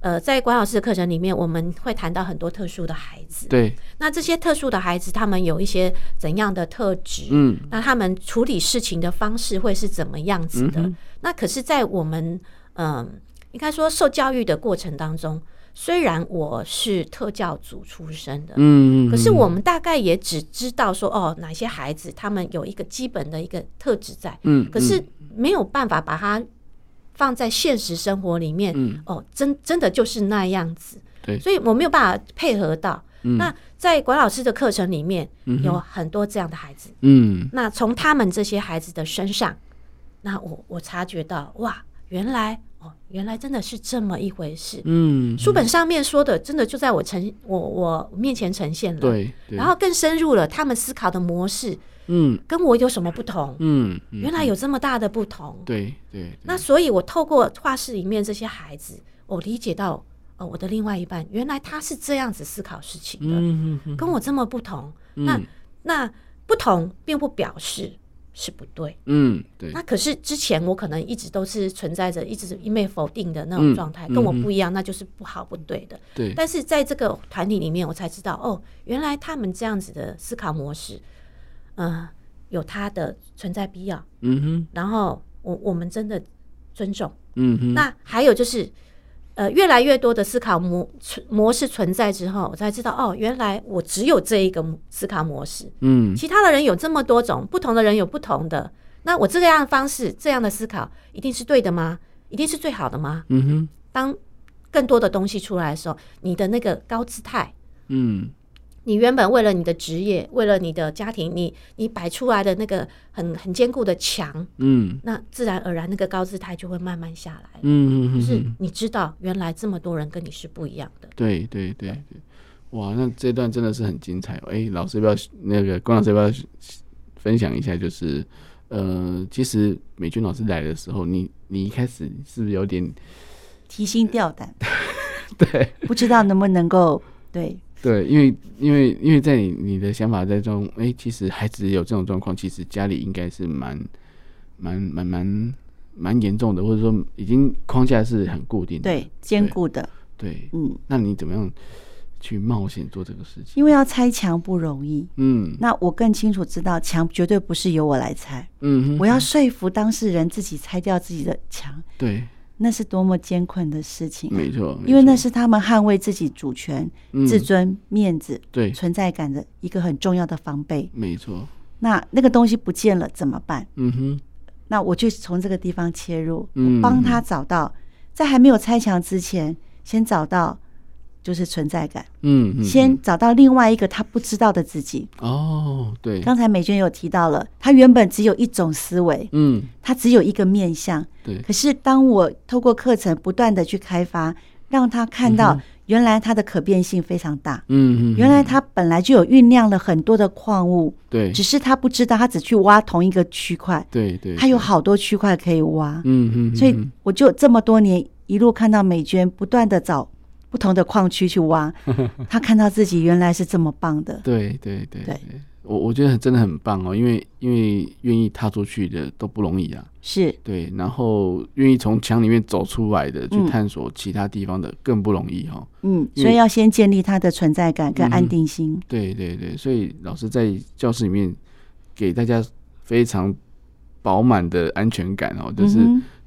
Speaker 3: 呃，在管老师的课程里面，我们会谈到很多特殊的孩子。
Speaker 1: 对，
Speaker 3: 那这些特殊的孩子，他们有一些怎样的特质？嗯，那他们处理事情的方式会是怎么样子的？嗯、那可是，在我们嗯、呃，应该说受教育的过程当中，虽然我是特教组出身的，嗯，可是我们大概也只知道说，哦，哪些孩子他们有一个基本的一个特质在，嗯，可是没有办法把它。放在现实生活里面，嗯、哦，真真的就是那样子，
Speaker 1: 对，
Speaker 3: 所以我没有办法配合到。嗯、那在管老师的课程里面，有很多这样的孩子，嗯，那从他们这些孩子的身上，那我我察觉到，哇，原来哦，原来真的是这么一回事，嗯，书本上面说的，真的就在我呈我我面前呈现了，
Speaker 1: 对，对，
Speaker 3: 然后更深入了他们思考的模式。嗯，跟我有什么不同？嗯，原来有这么大的不同。
Speaker 1: 对对。
Speaker 3: 那所以，我透过画室里面这些孩子，我理解到，哦，我的另外一半，原来他是这样子思考事情的，嗯嗯，跟我这么不同。那那不同，并不表示是不对。嗯，对。那可是之前我可能一直都是存在着一直一昧否定的那种状态，跟我不一样，那就是不好不对的。
Speaker 1: 对。
Speaker 3: 但是在这个团体里面，我才知道，哦，原来他们这样子的思考模式。嗯、呃，有它的存在必要。嗯哼，然后我我们真的尊重。嗯哼，那还有就是，呃，越来越多的思考模模式存在之后，我才知道哦，原来我只有这一个思考模式。嗯，其他的人有这么多种，不同的人有不同的。那我这个样的方式，这样的思考，一定是对的吗？一定是最好的吗？嗯哼，当更多的东西出来的时候，你的那个高姿态，嗯。你原本为了你的职业，为了你的家庭，你你摆出来的那个很很坚固的墙，嗯，那自然而然那个高姿态就会慢慢下来，嗯嗯嗯，就是你知道原来这么多人跟你是不一样的，
Speaker 1: 对对对对，哇，那这段真的是很精彩哦。哎、欸，老师要不要那个关老师要不要分享一下？就是呃，其实美军老师来的时候，你你一开始是不是有点
Speaker 2: 提心吊胆？
Speaker 1: 对，
Speaker 2: 不知道能不能够对。
Speaker 1: 对，因为因为因为在你你的想法在中，哎、欸，其实孩子有这种状况，其实家里应该是蛮蛮蛮蛮蛮严重的，或者说已经框架是很固定的，
Speaker 2: 对，坚固的，
Speaker 1: 对，嗯，那你怎么样去冒险做这个事情？
Speaker 2: 因为要拆墙不容易，嗯，那我更清楚知道墙绝对不是由我来拆，嗯哼，我要说服当事人自己拆掉自己的墙，
Speaker 1: 对。
Speaker 2: 那是多么艰困的事情，
Speaker 1: 没错，
Speaker 2: 因为那是他们捍卫自己主权、嗯、自尊、面子、
Speaker 1: 对
Speaker 2: 存在感的一个很重要的防备。
Speaker 1: 没错，
Speaker 2: 那那个东西不见了怎么办？
Speaker 1: 嗯哼，
Speaker 2: 那我就从这个地方切入，我帮他找到，在还没有拆墙之前，先找到。就是存在感，嗯，先找到另外一个他不知道的自己。
Speaker 1: 哦，对，
Speaker 2: 刚才美娟有提到了，他原本只有一种思维，嗯，他只有一个面向，
Speaker 1: 对。
Speaker 2: 可是当我透过课程不断的去开发，让他看到原来他的可变性非常大，嗯嗯，原来他本来就有酝酿了很多的矿物，
Speaker 1: 对，
Speaker 2: 只是他不知道，他只去挖同一个区块，
Speaker 1: 对对，
Speaker 2: 他有好多区块可以挖，
Speaker 1: 嗯嗯，
Speaker 2: 所以我就这么多年一路看到美娟不断的找。不同的矿区去挖，他看到自己原来是这么棒的。
Speaker 1: 对对对对，我我觉得真的很棒哦，因为因为愿意踏出去的都不容易啊。
Speaker 2: 是，
Speaker 1: 对，然后愿意从墙里面走出来的，去探索其他地方的更不容易哈。
Speaker 2: 嗯，所以要先建立他的存在感跟安定心。嗯。
Speaker 1: 对对对，所以老师在教室里面给大家非常饱满的安全感哦，就是。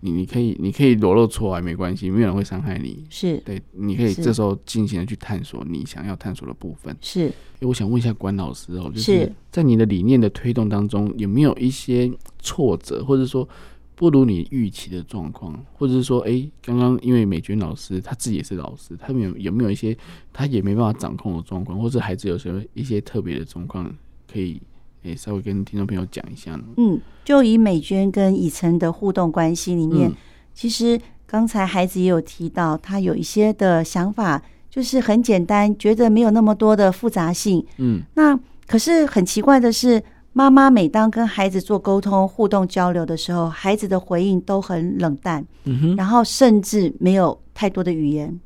Speaker 1: 你你可以你可以裸露出来没关系，没有人会伤害你。
Speaker 2: 是
Speaker 1: 对，你可以这时候尽情的去探索你想要探索的部分。
Speaker 2: 是，
Speaker 1: 欸、我想问一下关老师哦，就是在你的理念的推动当中，有没有一些挫折，或者说不如你预期的状况，或者是说，哎、欸，刚刚因为美娟老师她自己也是老师，他们有有没有一些他也没办法掌控的状况，或者孩子有什么一些特别的状况可以？诶，稍微跟听众朋友讲一下呢。
Speaker 2: 嗯，就以美娟跟以晨的互动关系里面，嗯、其实刚才孩子也有提到，他有一些的想法，就是很简单，觉得没有那么多的复杂性。嗯，那可是很奇怪的是，妈妈每当跟孩子做沟通、互动、交流的时候，孩子的回应都很冷淡，嗯哼，然后甚至没有太多的语言。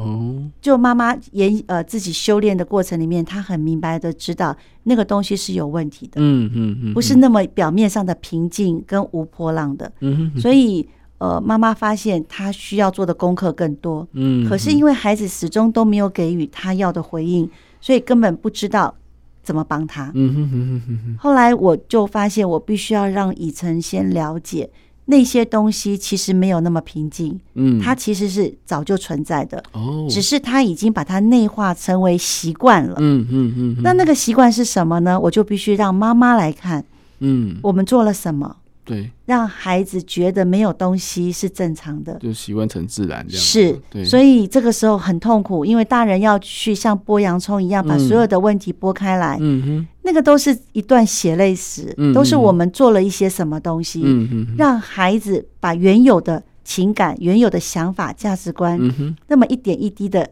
Speaker 2: 哦，就妈妈也呃自己修炼的过程里面，她很明白的知道那个东西是有问题的，嗯嗯嗯，不是那么表面上的平静跟无波浪的，嗯哼，所以呃妈妈发现她需要做的功课更多，嗯，可是因为孩子始终都没有给予她要的回应，所以根本不知道怎么帮他，嗯哼哼哼哼。后来我就发现，我必须要让以晨先了解。那些东西其实没有那么平静，嗯，它其实是早就存在的，哦，只是它已经把它内化成为习惯了，嗯嗯嗯。那那个习惯是什么呢？我就必须让妈妈来看，嗯，我们做了什么？对，让孩子觉得没有东西是正常的，
Speaker 1: 就习惯成自然这样。
Speaker 2: 是，对，所以这个时候很痛苦，因为大人要去像剥洋葱一样把所有的问题剥开来，嗯哼，那个都是一段血泪史，都是我们做了一些什么东西，嗯哼，让孩子把原有的情感、原有的想法、价值观，嗯哼，那么一点一滴的。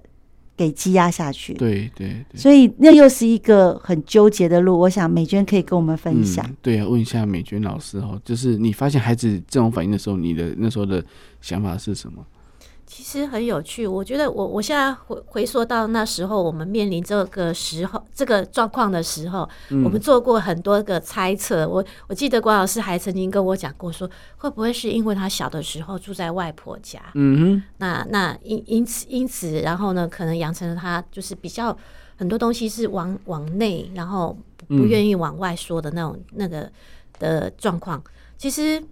Speaker 2: 给积压下去，
Speaker 1: 对对，对，
Speaker 2: 所以那又是一个很纠结的路。我想美娟可以跟我们分享。
Speaker 1: 嗯、对啊，问一下美娟老师哦，就是你发现孩子这种反应的时候，你的那时候的想法是什么？
Speaker 3: 其实很有趣，我觉得我我现在回回溯到那时候，我们面临这个时候这个状况的时候，嗯、我们做过很多个猜测。我我记得关老师还曾经跟我讲过说，说会不会是因为他小的时候住在外婆家，嗯哼，那那因因此因此，然后呢，可能养成了他就是比较很多东西是往往内，然后不愿意往外说的那种、嗯、那个的状况。其实。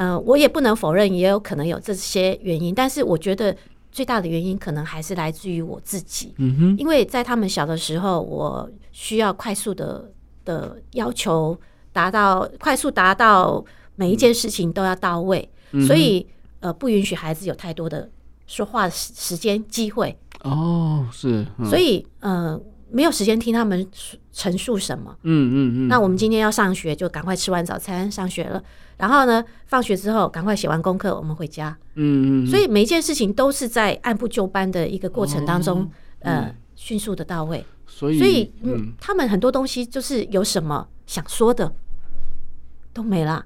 Speaker 3: 嗯、呃，我也不能否认，也有可能有这些原因，但是我觉得最大的原因可能还是来自于我自己。嗯哼，因为在他们小的时候，我需要快速的的要求达到，快速达到每一件事情都要到位，嗯、所以呃，不允许孩子有太多的说话时时间机会。
Speaker 1: 哦，是，
Speaker 3: 嗯、所以呃，没有时间听他们陈述什么。嗯嗯嗯。那我们今天要上学，就赶快吃完早餐上学了。然后呢，放学之后赶快写完功课，我们回家。嗯嗯。所以每一件事情都是在按部就班的一个过程当中，呃，迅速的到位。所以，所以嗯，他们很多东西就是有什么想说的都没了，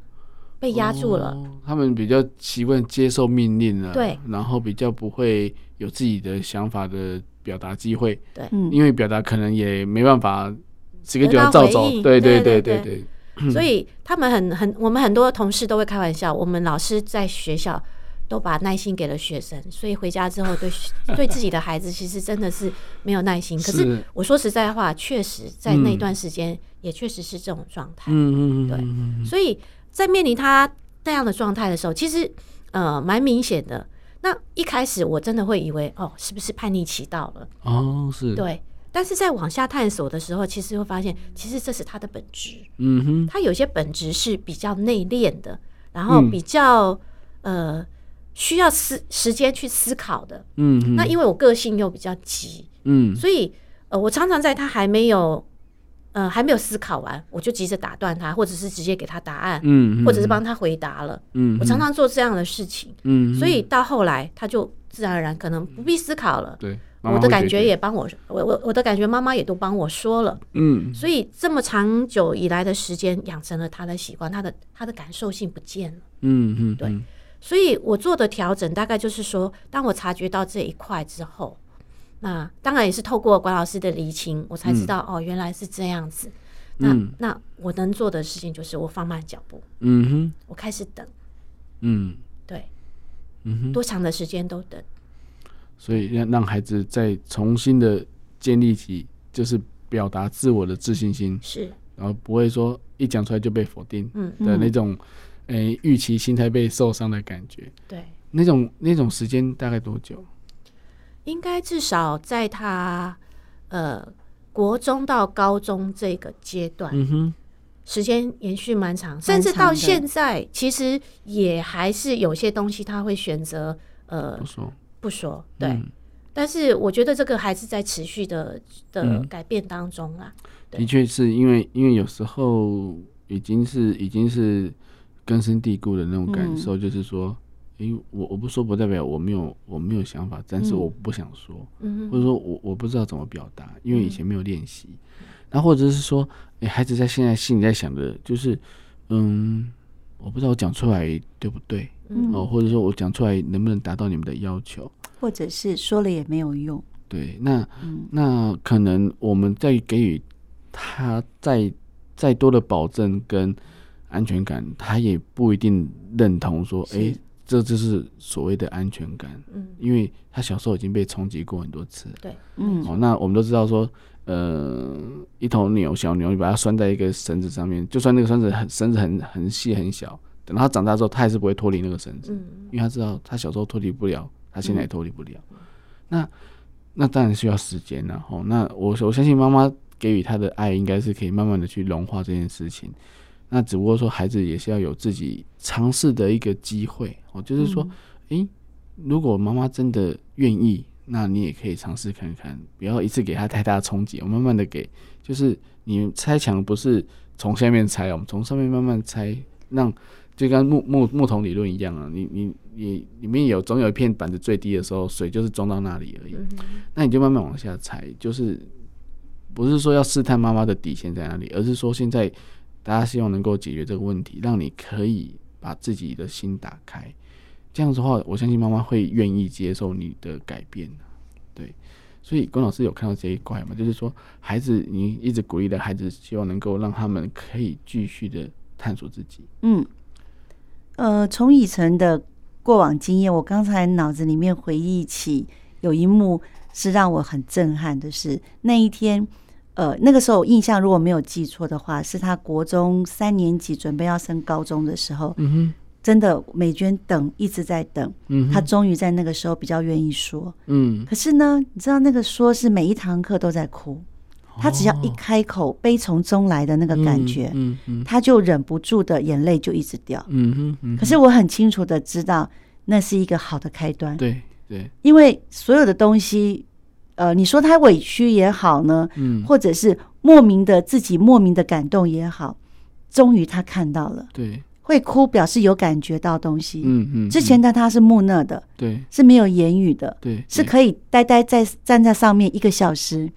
Speaker 3: 被压住了。
Speaker 1: 他们比较习惯接受命令了，对，然后比较不会有自己的想法的表达机会。对，因为表达可能也没办法，这个就要照走。对对对对对。
Speaker 3: 所以他们很很，我们很多同事都会开玩笑，我们老师在学校都把耐心给了学生，所以回家之后对 对自己的孩子其实真的是没有耐心。可是我说实在话，确实在那段时间也确实是这种状态。嗯嗯对。所以在面临他那样的状态的时候，其实呃蛮明显的。那一开始我真的会以为哦，是不是叛逆期到了？
Speaker 1: 哦，是。
Speaker 3: 对。但是在往下探索的时候，其实会发现，其实这是他的本质。嗯哼，他有些本质是比较内敛的，然后比较、嗯、呃需要思时间去思考的。嗯哼，那因为我个性又比较急，嗯，所以呃我常常在他还没有呃还没有思考完，我就急着打断他，或者是直接给他答案，嗯，或者是帮他回答了。嗯，我常常做这样的事情。嗯，所以到后来他就自然而然可能不必思考了。对。我的感觉也帮我，我我我的感觉妈妈也都帮我说了，嗯，所以这么长久以来的时间养成了他的习惯，他的他的感受性不见了，嗯嗯，对，所以我做的调整大概就是说，当我察觉到这一块之后，那当然也是透过管老师的厘清，我才知道哦，原来是这样子。那。那我能做的事情就是我放慢脚步，嗯哼，我开始等，嗯，对，嗯哼，多长的时间都等。
Speaker 1: 所以让让孩子再重新的建立起，就是表达自我的自信心，是，然后不会说一讲出来就被否定，嗯。的那种，诶预期心态被受伤的感觉，对，那种那种时间大概多久？
Speaker 3: 应该至少在他呃国中到高中这个阶段，嗯哼，时间延续蛮长，甚至到现在，其实也还是有些东西他会选择呃。不说对，嗯、但是我觉得这个还是在持续的的改变当中啦。
Speaker 1: 嗯、的确是因为，因为有时候已经是已经是根深蒂固的那种感受，嗯、就是说，因为我我不说不代表我没有我没有想法，但是我不想说，嗯、或者说我我不知道怎么表达，因为以前没有练习。那、嗯、或者是说，诶、哎，孩子在现在心里在想的就是，嗯，我不知道我讲出来对不对，嗯，哦，或者说我讲出来能不能达到你们的要求，
Speaker 2: 或者是说了也没有用。
Speaker 1: 对，那、嗯、那可能我们在给予他再再多的保证跟安全感，他也不一定认同说，哎。这就是所谓的安全感，嗯，因为他小时候已经被冲击过很多次，
Speaker 3: 对，
Speaker 1: 嗯，哦，那我们都知道说，呃，一头牛小牛，你把它拴在一个绳子上面，就算那个绳子很绳子很很细很小，等到他长大之后，他还是不会脱离那个绳子，嗯，因为他知道他小时候脱离不了，他现在也脱离不了，嗯、那那当然需要时间了，哦，那我我相信妈妈给予他的爱，应该是可以慢慢的去融化这件事情。那只不过说，孩子也是要有自己尝试的一个机会哦。就是说，诶、如果妈妈真的愿意，那你也可以尝试看看，不要一次给他太大的冲击，我慢慢的给。就是你拆墙不是从下面拆，我们从上面慢慢拆，让就跟木木木桶理论一样啊。你你你里面有总有一片板子最低的时候，水就是装到那里而已。那你就慢慢往下踩，就是不是说要试探妈妈的底线在哪里，而是说现在。大家希望能够解决这个问题，让你可以把自己的心打开。这样子的话，我相信妈妈会愿意接受你的改变。对，所以龚老师有看到这一块吗？就是说，孩子，你一直鼓励的孩子，希望能够让他们可以继续的探索自己。
Speaker 2: 嗯，呃，从以前的过往经验，我刚才脑子里面回忆起有一幕是让我很震撼的是那一天。呃，那个时候我印象如果没有记错的话，是他国中三年级准备要升高中的时候，嗯哼，真的美娟等一直在等，嗯，他终于在那个时候比较愿意说，嗯，可是呢，你知道那个说是每一堂课都在哭，他只要一开口，悲从中来的那个感觉，嗯嗯，他就忍不住的眼泪就一直掉，嗯哼，可是我很清楚的知道那是一个好的开端，
Speaker 1: 对对，
Speaker 2: 因为所有的东西。呃，你说他委屈也好呢，嗯，或者是莫名的自己莫名的感动也好，终于他看到了，
Speaker 1: 对，
Speaker 2: 会哭表示有感觉到东西，嗯嗯，之前的他是木讷的，
Speaker 1: 对，
Speaker 2: 是没有言语的，
Speaker 1: 对，
Speaker 2: 是可以呆呆在站在上面一个小时，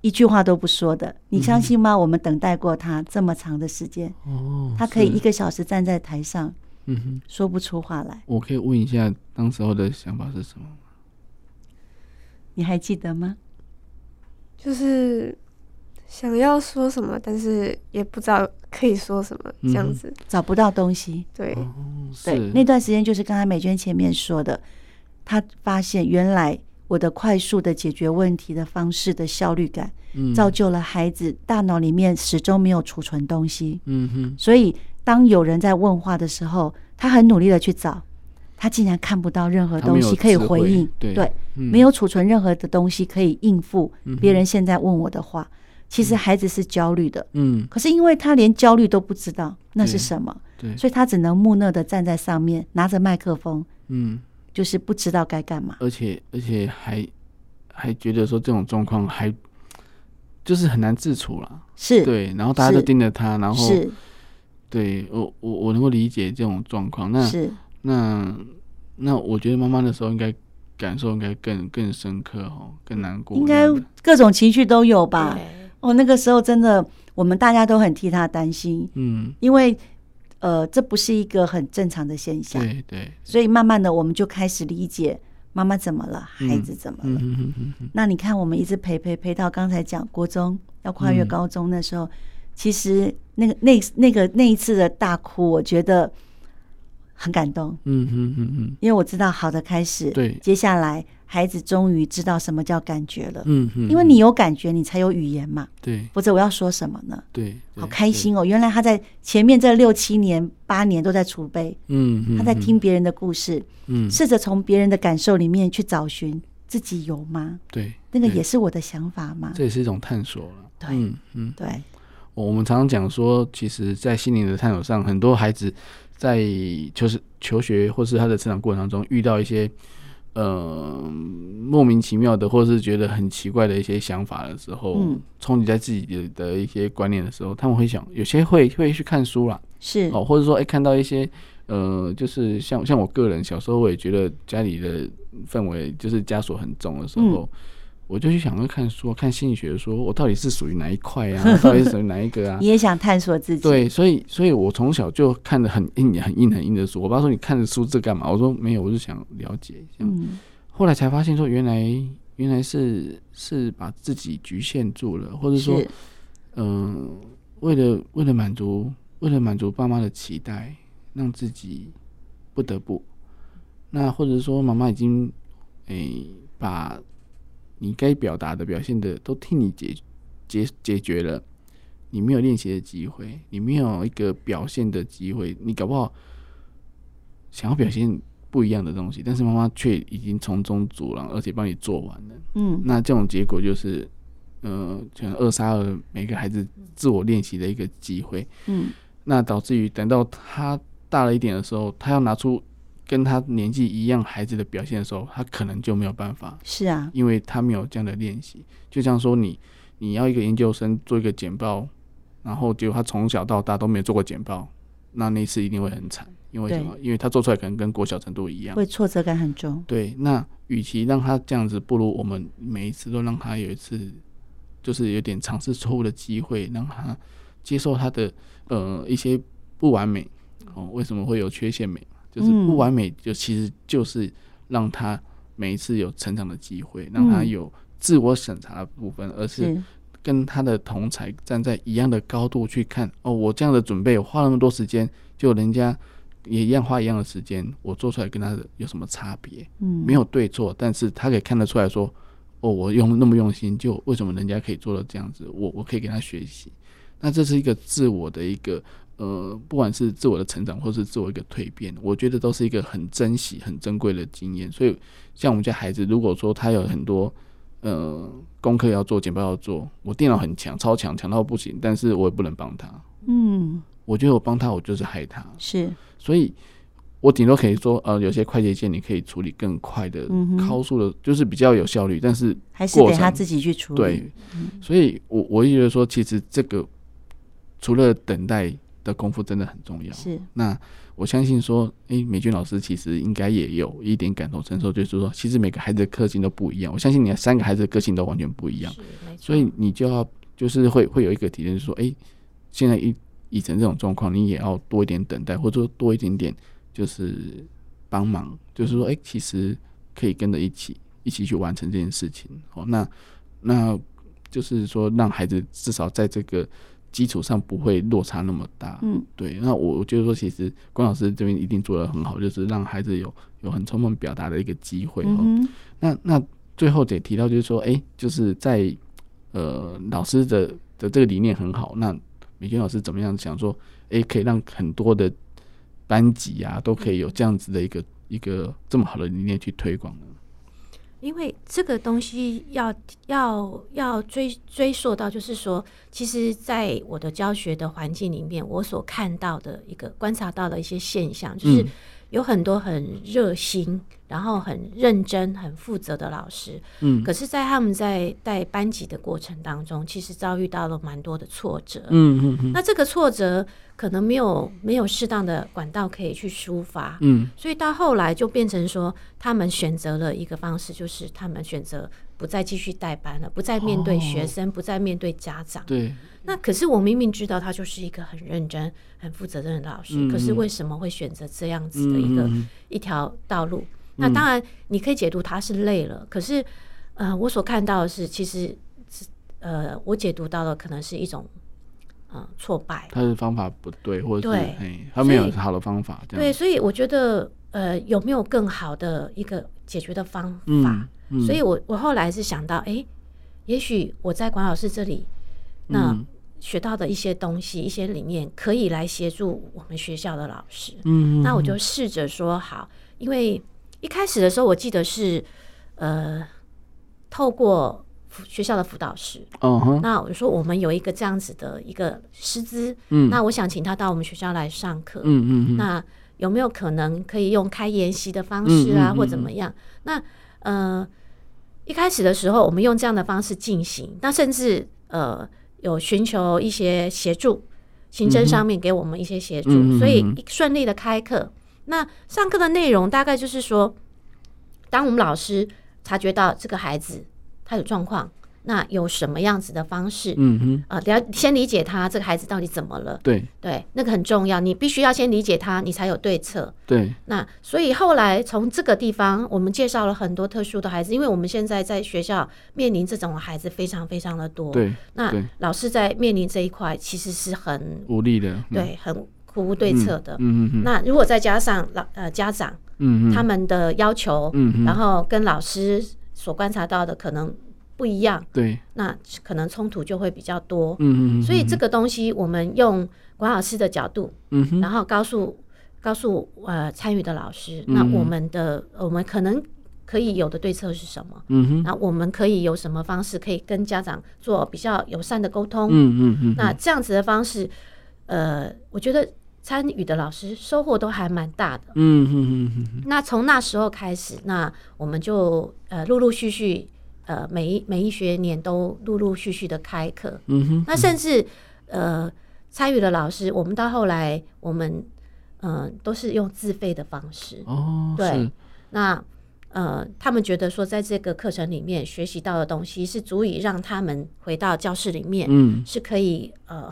Speaker 2: 一句话都不说的，你相信吗？我们等待过他这么长的时间，哦，他可以一个小时站在台上，嗯哼，说不出话来。
Speaker 1: 我可以问一下，当时候的想法是什么？
Speaker 2: 你还记得吗？
Speaker 4: 就是想要说什么，但是也不知道可以说什么，这样子、嗯、
Speaker 2: 找不到东西。
Speaker 4: 对，
Speaker 1: 哦、
Speaker 2: 对，那段时间就是刚才美娟前面说的，她发现原来我的快速的解决问题的方式的效率感，嗯、造就了孩子大脑里面始终没有储存东西。嗯哼，所以当有人在问话的时候，他很努力的去找。他竟然看不到任何东西可以回应，对，没有储存任何的东西可以应付别人现在问我的话。嗯、其实孩子是焦虑的，嗯，可是因为他连焦虑都不知道那是什么，对，对所以他只能木讷的站在上面，拿着麦克风，嗯，就是不知道该干嘛，
Speaker 1: 而且而且还还觉得说这种状况还就是很难自处了，
Speaker 2: 是
Speaker 1: 对，然后大家都盯着他，然后是。对我我我能够理解这种状况，那是。那那我觉得妈妈的时候应该感受应该更更深刻哦，更难过，
Speaker 2: 应该各种情绪都有吧。对。哦，那个时候真的，我们大家都很替他担心，嗯，因为呃，这不是一个很正常的现象，
Speaker 1: 对对。
Speaker 2: 所以慢慢的，我们就开始理解妈妈怎么了，嗯、孩子怎么了。嗯嗯嗯嗯、那你看，我们一直陪陪陪到刚才讲国中要跨越高中的时候，嗯、其实那个那那个那一次的大哭，我觉得。很感动，嗯嗯嗯嗯，因为我知道好的开始，
Speaker 1: 对，
Speaker 2: 接下来孩子终于知道什么叫感觉了，嗯嗯，因为你有感觉，你才有语言嘛，
Speaker 1: 对，
Speaker 2: 否则我要说什么呢？
Speaker 1: 对，
Speaker 2: 好开心哦！原来他在前面这六七年、八年都在储备，嗯，他在听别人的故事，嗯，试着从别人的感受里面去找寻自己有吗？
Speaker 1: 对，
Speaker 2: 那个也是我的想法嘛，
Speaker 1: 这也是一种探索了，
Speaker 2: 对，嗯嗯，对，
Speaker 1: 我们常常讲说，其实，在心灵的探索上，很多孩子。在就是求学或是他的成长过程当中，遇到一些呃莫名其妙的，或是觉得很奇怪的一些想法的时候，冲击、嗯、在自己的的一些观念的时候，他们会想，有些会会去看书啦，
Speaker 2: 是。
Speaker 1: 哦，或者说哎、欸、看到一些呃，就是像像我个人小时候，我也觉得家里的氛围就是枷锁很重的时候，嗯、我就去想要看书，看心理学的书，我到底是属于哪一块啊？到底是属于哪一个啊？
Speaker 2: 你也想探索自己？
Speaker 1: 对，所以，所以我从小就看的很硬、很硬、很硬的书。我爸说：“你看的书这干嘛？”我说：“没有，我就想了解一下。”嗯，后来才发现说，原来原来是是把自己局限住了，或者说，嗯、呃，为了为了满足为了满足爸妈的期待，让自己不得不。那或者说，妈妈已经诶、欸、把。你该表达的、表现的都替你解解解决了，你没有练习的机会，你没有一个表现的机会，你搞不好想要表现不一样的东西，但是妈妈却已经从中阻拦，而且帮你做完了。嗯，那这种结果就是，呃，可能扼杀了每个孩子自我练习的一个机会。嗯，那导致于等到他大了一点的时候，他要拿出。跟他年纪一样孩子的表现的时候，他可能就没有办法。
Speaker 2: 是啊，
Speaker 1: 因为他没有这样的练习。就像说你，你要一个研究生做一个简报，然后结果他从小到大都没有做过简报，那那次一定会很惨。因为什么？因为他做出来可能跟国小程度一样，
Speaker 2: 会挫折感很重。
Speaker 1: 对，那与其让他这样子，不如我们每一次都让他有一次，就是有点尝试错误的机会，让他接受他的呃一些不完美。哦，为什么会有缺陷美？就是不完美，就其实就是让他每一次有成长的机会，让他有自我审查的部分，而是跟他的同才站在一样的高度去看。哦，我这样的准备，我花那么多时间，就人家也一样花一样的时间，我做出来跟他的有什么差别？嗯，没有对错，但是他可以看得出来说，哦，我用那么用心，就为什么人家可以做到这样子？我我可以给他学习。那这是一个自我的一个。呃，不管是自我的成长，或是自我一个蜕变，我觉得都是一个很珍惜、很珍贵的经验。所以，像我们家孩子，如果说他有很多呃功课要做、简报要做，我电脑很强、超强，强到不行，但是我也不能帮他。嗯，我觉得我帮他，我就是害他。
Speaker 2: 是，
Speaker 1: 所以我顶多可以说，呃，有些快捷键你可以处理更快的、高速的，就是比较有效率，但是
Speaker 2: 还是得他自己去处理。
Speaker 1: 对，所以我我也觉得说，其实这个除了等待。的功夫真的很重要。是，那我相信说，诶、欸，美娟老师其实应该也有一点感同身受，就是说，其实每个孩子的个性都不一样。我相信你的三个孩子的个性都完全不一样，所以你就要就是会会有一个体验，就是说，诶、欸，现在一以成这种状况，你也要多一点等待，或者说多一点点就是帮忙，就是说，诶、欸，其实可以跟着一起一起去完成这件事情。哦，那那就是说，让孩子至少在这个。基础上不会落差那么大，嗯，对。那我我觉得说，其实关老师这边一定做得很好，就是让孩子有有很充分表达的一个机会哦、嗯。那那最后得提到就是说，哎、欸，就是在呃老师的的这个理念很好。那美娟老师怎么样想说，哎、欸，可以让很多的班级啊都可以有这样子的一个一个这么好的理念去推广呢？
Speaker 3: 因为这个东西要要要追追溯到，就是说，其实，在我的教学的环境里面，我所看到的一个观察到的一些现象，就是有很多很热心，然后很认真、很负责的老师，嗯，可是，在他们在带班级的过程当中，其实遭遇到了蛮多的挫折，嗯嗯嗯，那这个挫折。可能没有没有适当的管道可以去抒发，嗯，所以到后来就变成说，他们选择了一个方式，就是他们选择不再继续代班了，不再面对学生，哦、不再面对家长。对，那可是我明明知道他就是一个很认真、很负责任的老师，嗯，可是为什么会选择这样子的一个、嗯、一条道路？那当然你可以解读他是累了，可是呃，我所看到的是，其实是呃，我解读到的可能是一种。嗯，挫败，
Speaker 1: 他的方法不对，或者是对，他没有好的方法。
Speaker 3: 对，所以我觉得，呃，有没有更好的一个解决的方法？嗯嗯、所以我我后来是想到，哎、欸，也许我在管老师这里，那学到的一些东西、嗯、一些理念，可以来协助我们学校的老师。嗯，那我就试着说好，因为一开始的时候，我记得是，呃，透过。学校的辅导师，uh-huh. 那我就说我们有一个这样子的一个师资，嗯，那我想请他到我们学校来上课，嗯嗯，那有没有可能可以用开研习的方式啊，嗯、或怎么样？那呃，一开始的时候我们用这样的方式进行，那甚至呃有寻求一些协助，行政上面给我们一些协助，嗯、所以顺利的开课。那上课的内容大概就是说，当我们老师察觉到这个孩子。他有状况。那有什么样子的方式？嗯哼，啊，了先理解他这个孩子到底怎么了？
Speaker 1: 对
Speaker 3: 对，那个很重要，你必须要先理解他，你才有对策。
Speaker 1: 对，
Speaker 3: 那所以后来从这个地方，我们介绍了很多特殊的孩子，因为我们现在在学校面临这种孩子非常非常的多。
Speaker 1: 对，
Speaker 3: 那老师在面临这一块其实是很
Speaker 1: 无力的，
Speaker 3: 对，很苦无对策的。嗯嗯，那如果再加上老呃家长，嗯他们的要求，嗯然后跟老师所观察到的可能。不一样，
Speaker 1: 对，
Speaker 3: 那可能冲突就会比较多。嗯嗯，所以这个东西，我们用管老师的角度，嗯哼，然后告诉告诉呃参与的老师，那我们的我们可能可以有的对策是什么？嗯哼，那我们可以有什么方式可以跟家长做比较友善的沟通？嗯嗯嗯，那这样子的方式，呃，我觉得参与的老师收获都还蛮大的。嗯嗯嗯，那从那时候开始，那我们就呃陆陆续续。呃，每一每一学年都陆陆续续的开课，嗯哼，那甚至呃参与的老师，我们到后来我们嗯、呃、都是用自费的方式哦，对，那呃他们觉得说在这个课程里面学习到的东西是足以让他们回到教室里面，嗯，是可以呃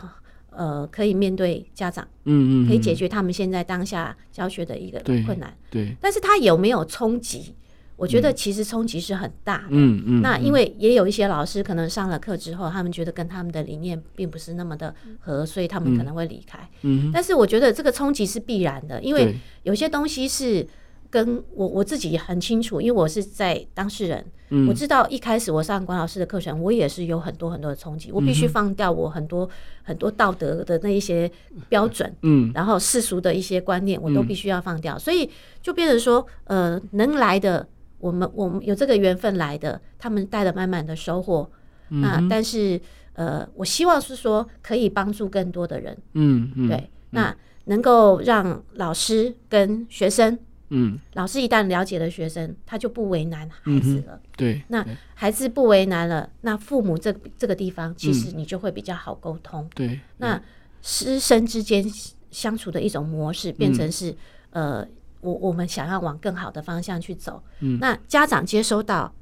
Speaker 3: 呃可以面对家长，嗯嗯，可以解决他们现在当下教学的一个困难，对，对，但是他有没有冲击？我觉得其实冲击是很大的。嗯嗯。那因为也有一些老师可能上了课之后，他们觉得跟他们的理念并不是那么的合，所以他们可能会离开。嗯。但是我觉得这个冲击是必然的，因为有些东西是跟我我自己很清楚，因为我是在当事人，我知道一开始我上管老师的课程，我也是有很多很多的冲击，我必须放掉我很多很多道德的那一些标准，嗯，然后世俗的一些观念，我都必须要放掉，所以就变成说，呃，能来的。我们我们有这个缘分来的，他们带了满满的收获。嗯、那但是呃，我希望是说可以帮助更多的人。嗯嗯。对，嗯、那能够让老师跟学生，嗯，老师一旦了解了学生，他就不为难孩子了。嗯、对。那孩子不为难了，那父母这这个地方，其实你就会比较好沟通。嗯、对。那师生之间相处的一种模式，变成是、嗯、呃。我我们想要往更好的方向去走，嗯，那家长接收到，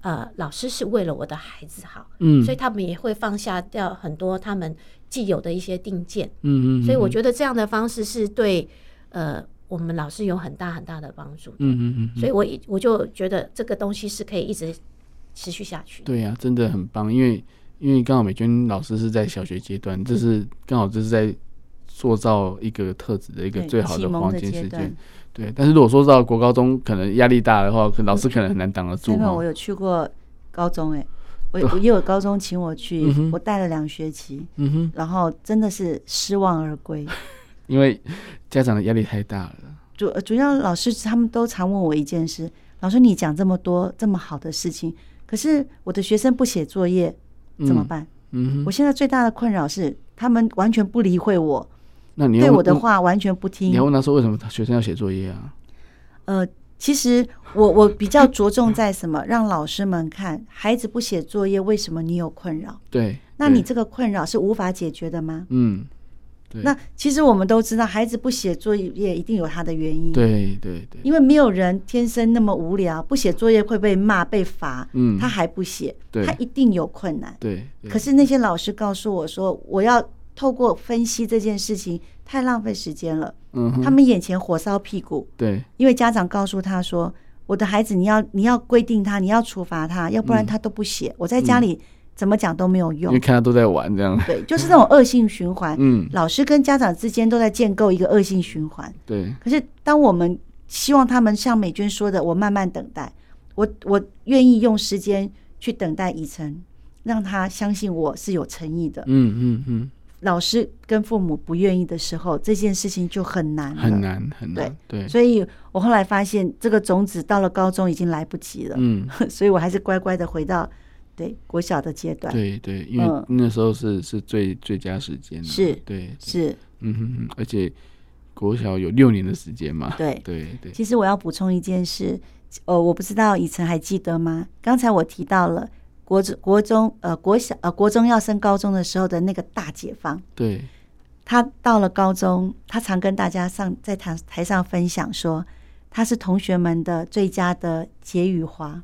Speaker 3: 呃，老师是为了我的孩子好，嗯，所以他们也会放下掉很多他们既有的一些定见，嗯嗯，所以我觉得这样的方式是对，呃，我们老师有很大很大的帮助，嗯嗯嗯，所以我我就觉得这个东西是可以一直持续下去。
Speaker 1: 对呀，真的很棒，因为因为刚好美娟老师是在小学阶段，这是刚好这是在塑造一个特质的一个最好的黄金时间。对，但是如果说到国高中，可能压力大的话，可老师可能很难挡得住。因为
Speaker 2: 我有去过高中，哎，我 我也有高中请我去，嗯、我带了两学期，嗯哼，然后真的是失望而归，
Speaker 1: 因为家长的压力太大了。
Speaker 2: 主主要老师他们都常问我一件事：老师，你讲这么多这么好的事情，可是我的学生不写作业怎么办？嗯，嗯我现在最大的困扰是，他们完全不理会我。那你对我的话完全不听。
Speaker 1: 你要问他说，为什么学生要写作业啊？
Speaker 2: 呃，其实我我比较着重在什么？让老师们看孩子不写作业，为什么你有困扰？
Speaker 1: 对，
Speaker 2: 那你这个困扰是无法解决的吗？
Speaker 1: 嗯，对。
Speaker 2: 那其实我们都知道，孩子不写作业一定有他的原因。
Speaker 1: 对对对。
Speaker 2: 因为没有人天生那么无聊，不写作业会被骂被罚。嗯。他还不写，他一定有困难。
Speaker 1: 对。
Speaker 2: 可是那些老师告诉我说，我要。透过分析这件事情太浪费时间了。嗯，他们眼前火烧屁股。
Speaker 1: 对，
Speaker 2: 因为家长告诉他说：“我的孩子，你要你要规定他，你要处罚他，要不然他都不写。我在家里怎么讲都没有用。”
Speaker 1: 因为看他都在玩这样。
Speaker 2: 对，就是这种恶性循环。嗯，老师跟家长之间都在建构一个恶性循环。
Speaker 1: 对。
Speaker 2: 可是当我们希望他们像美娟说的，我慢慢等待，我我愿意用时间去等待以诚，让他相信我是有诚意的。嗯嗯嗯。老师跟父母不愿意的时候，这件事情就很难，
Speaker 1: 很难，很难。对
Speaker 2: 对，所以我后来发现，这个种子到了高中已经来不及了。嗯，所以我还是乖乖的回到对国小的阶段。
Speaker 1: 对对，因为那时候是是最最佳时间。
Speaker 2: 是，
Speaker 1: 对，
Speaker 2: 是，
Speaker 1: 嗯哼哼，而且国小有六年的时间嘛。
Speaker 2: 对
Speaker 1: 对对。
Speaker 2: 其实我要补充一件事，呃，我不知道以晨还记得吗？刚才我提到了。国中、国中、呃，国小、呃，国中要升高中的时候的那个大解放，
Speaker 1: 对，
Speaker 2: 他到了高中，他常跟大家上在台台上分享说，他是同学们的最佳的解语花，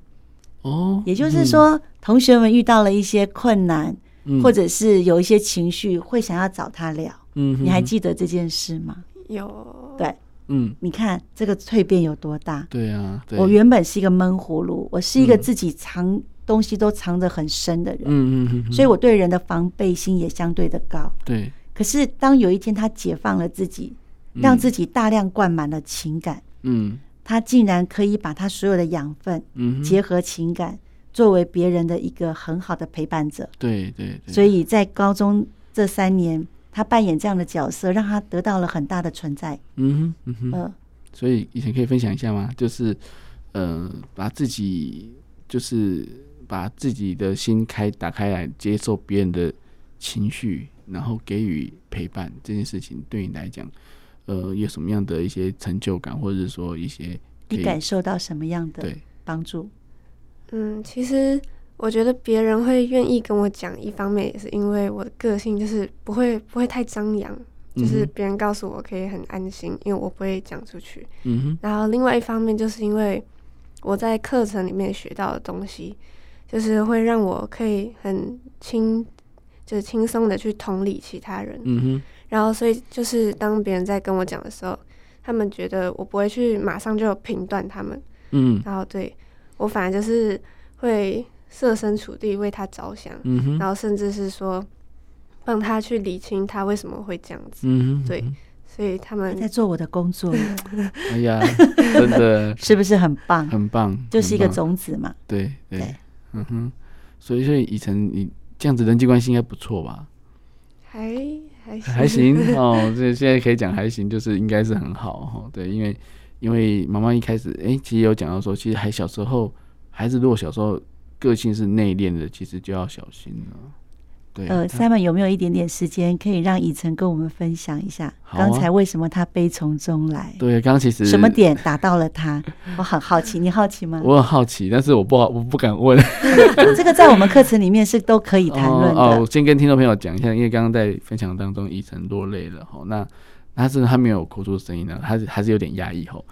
Speaker 2: 哦，也就是说，嗯、同学们遇到了一些困难，嗯、或者是有一些情绪，会想要找他聊。嗯你还记得这件事吗？
Speaker 4: 有，
Speaker 2: 对，嗯，你看这个蜕变有多大？
Speaker 1: 对啊，对，
Speaker 2: 我原本是一个闷葫芦，我是一个自己藏东西都藏得很深的人。嗯嗯嗯，所以我对人的防备心也相对的高。
Speaker 1: 对，
Speaker 2: 可是当有一天他解放了自己，让自己大量灌满了情感，嗯。他竟然可以把他所有的养分，嗯结合情感，作为别人的一个很好的陪伴者。
Speaker 1: 对对。
Speaker 2: 所以在高中这三年，他扮演这样的角色，让他得到了很大的存在。
Speaker 1: 嗯哼，嗯哼。所以以前可以分享一下吗？就是，呃，把自己，就是把自己的心开打开来，接受别人的情绪，然后给予陪伴这件事情，对你来讲。呃，有什么样的一些成就感，或者是说一些
Speaker 2: 你感受到什么样的帮助？
Speaker 4: 嗯，其实我觉得别人会愿意跟我讲，一方面也是因为我的个性就是不会不会太张扬，就是别人告诉我可以很安心，因为我不会讲出去。嗯哼。然后另外一方面就是因为我在课程里面学到的东西，就是会让我可以很轻，就是轻松的去同理其他人。嗯哼。然后，所以就是当别人在跟我讲的时候，他们觉得我不会去马上就评断他们，嗯，然后对我反而就是会设身处地为他着想，嗯哼，然后甚至是说帮他去理清他为什么会这样子，嗯哼，对，所以他们
Speaker 2: 在做我的工作，
Speaker 1: 哎呀，真的
Speaker 2: 是不是很棒？
Speaker 1: 很棒，
Speaker 2: 就是一个种子嘛，
Speaker 1: 对。对，嗯哼，所以所以以晨，你这样子人际关系应该不错吧？
Speaker 4: 还。还行，
Speaker 1: 还行 哦，这现在可以讲还行，就是应该是很好哈。对，因为因为妈妈一开始哎、欸，其实有讲到说，其实还小时候，孩子如果小时候个性是内敛的，其实就要小心了。对，
Speaker 2: 呃，Simon 有没有一点点时间可以让以晨跟我们分享一下，刚才为什么他悲从中来？
Speaker 1: 对，刚刚其实
Speaker 2: 什么点打到了他？我很好奇，你好奇吗？
Speaker 1: 我很好奇，但是我不好，我不敢问。
Speaker 2: 这个在我们课程里面是都可以谈论的。
Speaker 1: 哦，我先跟听众朋友讲一下，因为刚刚在分享当中，以晨落泪了哈。那他是他没有哭出声音呢，他是还是有点压抑吼。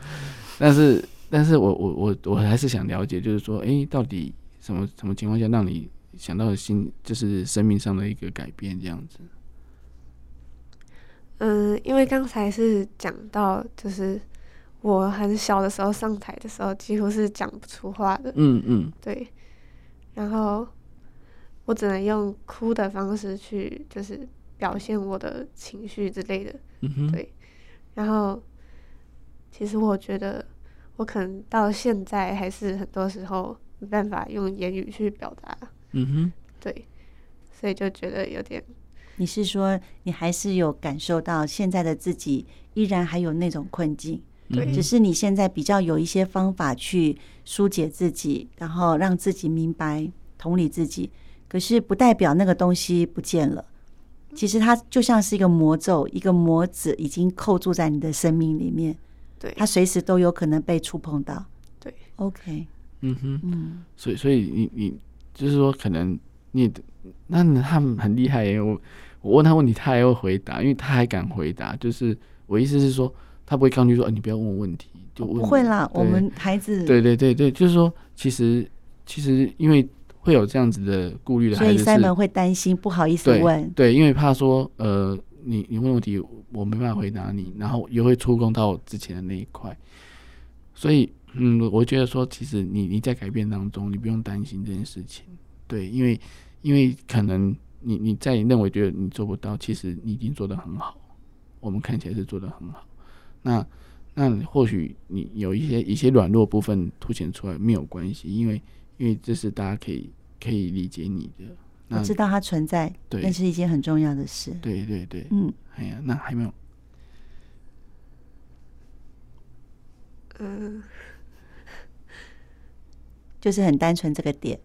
Speaker 1: 但是，但是我我我我还是想了解，就是说，哎、欸，到底什么什么情况下让你？想到的心就是生命上的一个改变，这样子。
Speaker 4: 嗯，因为刚才是讲到，就是我很小的时候上台的时候，几乎是讲不出话的。嗯嗯，对。然后我只能用哭的方式去，就是表现我的情绪之类的。嗯哼，对。然后，其实我觉得，我可能到现在还是很多时候没办法用言语去表达。嗯哼，对，所以就觉得有点。
Speaker 2: 你是说你还是有感受到现在的自己依然还有那种困境？对，只是你现在比较有一些方法去疏解自己，然后让自己明白、同理自己。可是不代表那个东西不见了。其实它就像是一个魔咒，一个魔子已经扣住在你的生命里面。
Speaker 4: 对，
Speaker 2: 它随时都有可能被触碰到。
Speaker 4: 对
Speaker 2: ，OK，
Speaker 1: 嗯哼，嗯，所以，所以你你。就是说，可能你那他们很厉害耶。我我问他问题，他还会回答，因为他还敢回答。就是我意思是说，他不会抗拒说，你不要问我问题，就问。
Speaker 2: 不会啦，我们孩子。
Speaker 1: 对对对对，就是说，其实其实因为会有这样子的顾虑的孩子，
Speaker 2: 所以 Simon 会担心，不好意思问。
Speaker 1: 对，对，因为怕说，呃，你你问问题，我没办法回答你，然后也会触碰到之前的那一块，所以。嗯，我觉得说，其实你你在改变当中，你不用担心这件事情，对，因为因为可能你你在认为觉得你做不到，其实你已经做得很好，我们看起来是做得很好。那那或许你有一些一些软弱部分凸显出来没有关系，因为因为这是大家可以可以理解你的。
Speaker 2: 我知道它存在，对，那是一件很重要的事。
Speaker 1: 对对对，嗯，哎呀，那还没有，
Speaker 2: 嗯。就是很单纯，这个点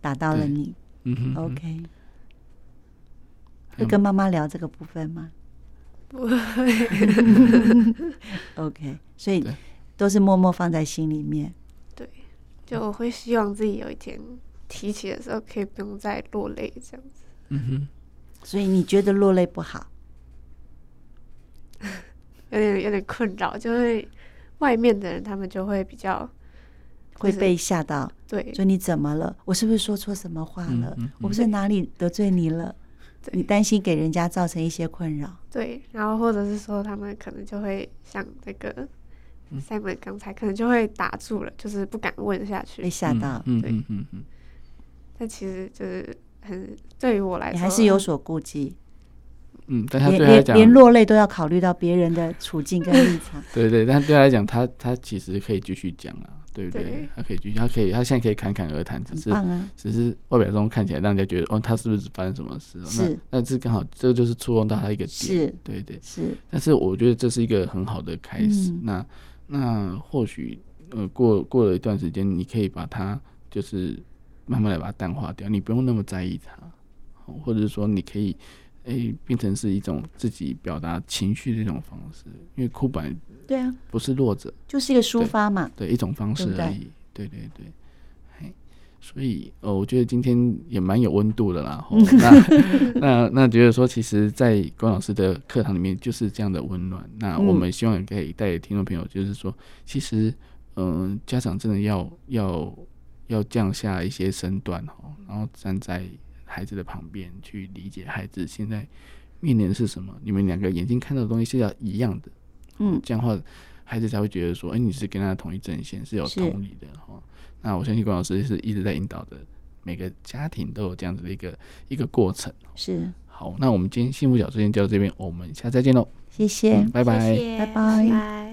Speaker 2: 打到了你，嗯哼，哼，OK。会跟妈妈聊这个部分吗？
Speaker 4: 不会，
Speaker 2: OK。所以都是默默放在心里面。
Speaker 4: 对，就我会希望自己有一天提起的时候，可以不用再落泪这样子。
Speaker 2: 嗯哼。所以你觉得落泪不好？
Speaker 4: 有点有点困扰，就会外面的人他们就会比较。
Speaker 2: 会被吓到。
Speaker 4: 对，
Speaker 2: 说你怎么了？我是不是说错什么话了？我不是哪里得罪你了？你担心给人家造成一些困扰。
Speaker 4: 对，然后或者是说他们可能就会像那个 Simon 刚才可能就会打住了，就是不敢问下去，
Speaker 2: 被吓到。
Speaker 4: 对，嗯嗯嗯。但其实就是很对于我来说，
Speaker 2: 你还是有所顾忌。
Speaker 1: 嗯，但他对他来讲，
Speaker 2: 连落泪都要考虑到别人的处境跟立场。
Speaker 1: 对对，但对他来讲，他他其实可以继续讲啊，对不对？对他可以继续，他可以，他现在可以侃侃而谈，只是、啊、只是外表中看起来让人家觉得，哦，他是不是发生什么事？是，那这刚好，这个就是触碰到他一个点，是，对对
Speaker 2: 是。
Speaker 1: 但是我觉得这是一个很好的开始。嗯、那那或许呃，过过了一段时间，你可以把它就是慢慢的把它淡化掉，你不用那么在意它，或者是说你可以。哎、欸，变成是一种自己表达情绪的一种方式，因为哭本来对啊，不是弱者，
Speaker 2: 就是一个抒发嘛，
Speaker 1: 对，对一种方式而已，对对对，对，所以呃，我觉得今天也蛮有温度的啦。那那那觉得说，其实，在关老师的课堂里面就是这样的温暖。那我们希望也可以带给听众朋友，就是说，其实嗯、呃，家长真的要要要降下一些身段哈，然后站在。孩子的旁边去理解孩子现在面临的是什么，你们两个眼睛看到的东西是要一样的，嗯，这样的话孩子才会觉得说，哎、欸，你是跟他同一阵线，是有同理的哈。那我相信关老师是一直在引导的，每个家庭都有这样子的一个一个过程。
Speaker 2: 是，
Speaker 1: 好，那我们今天幸福小书店就到这边，我们下次再见喽，
Speaker 2: 谢谢，
Speaker 1: 嗯、拜拜，
Speaker 2: 谢谢拜拜。拜拜。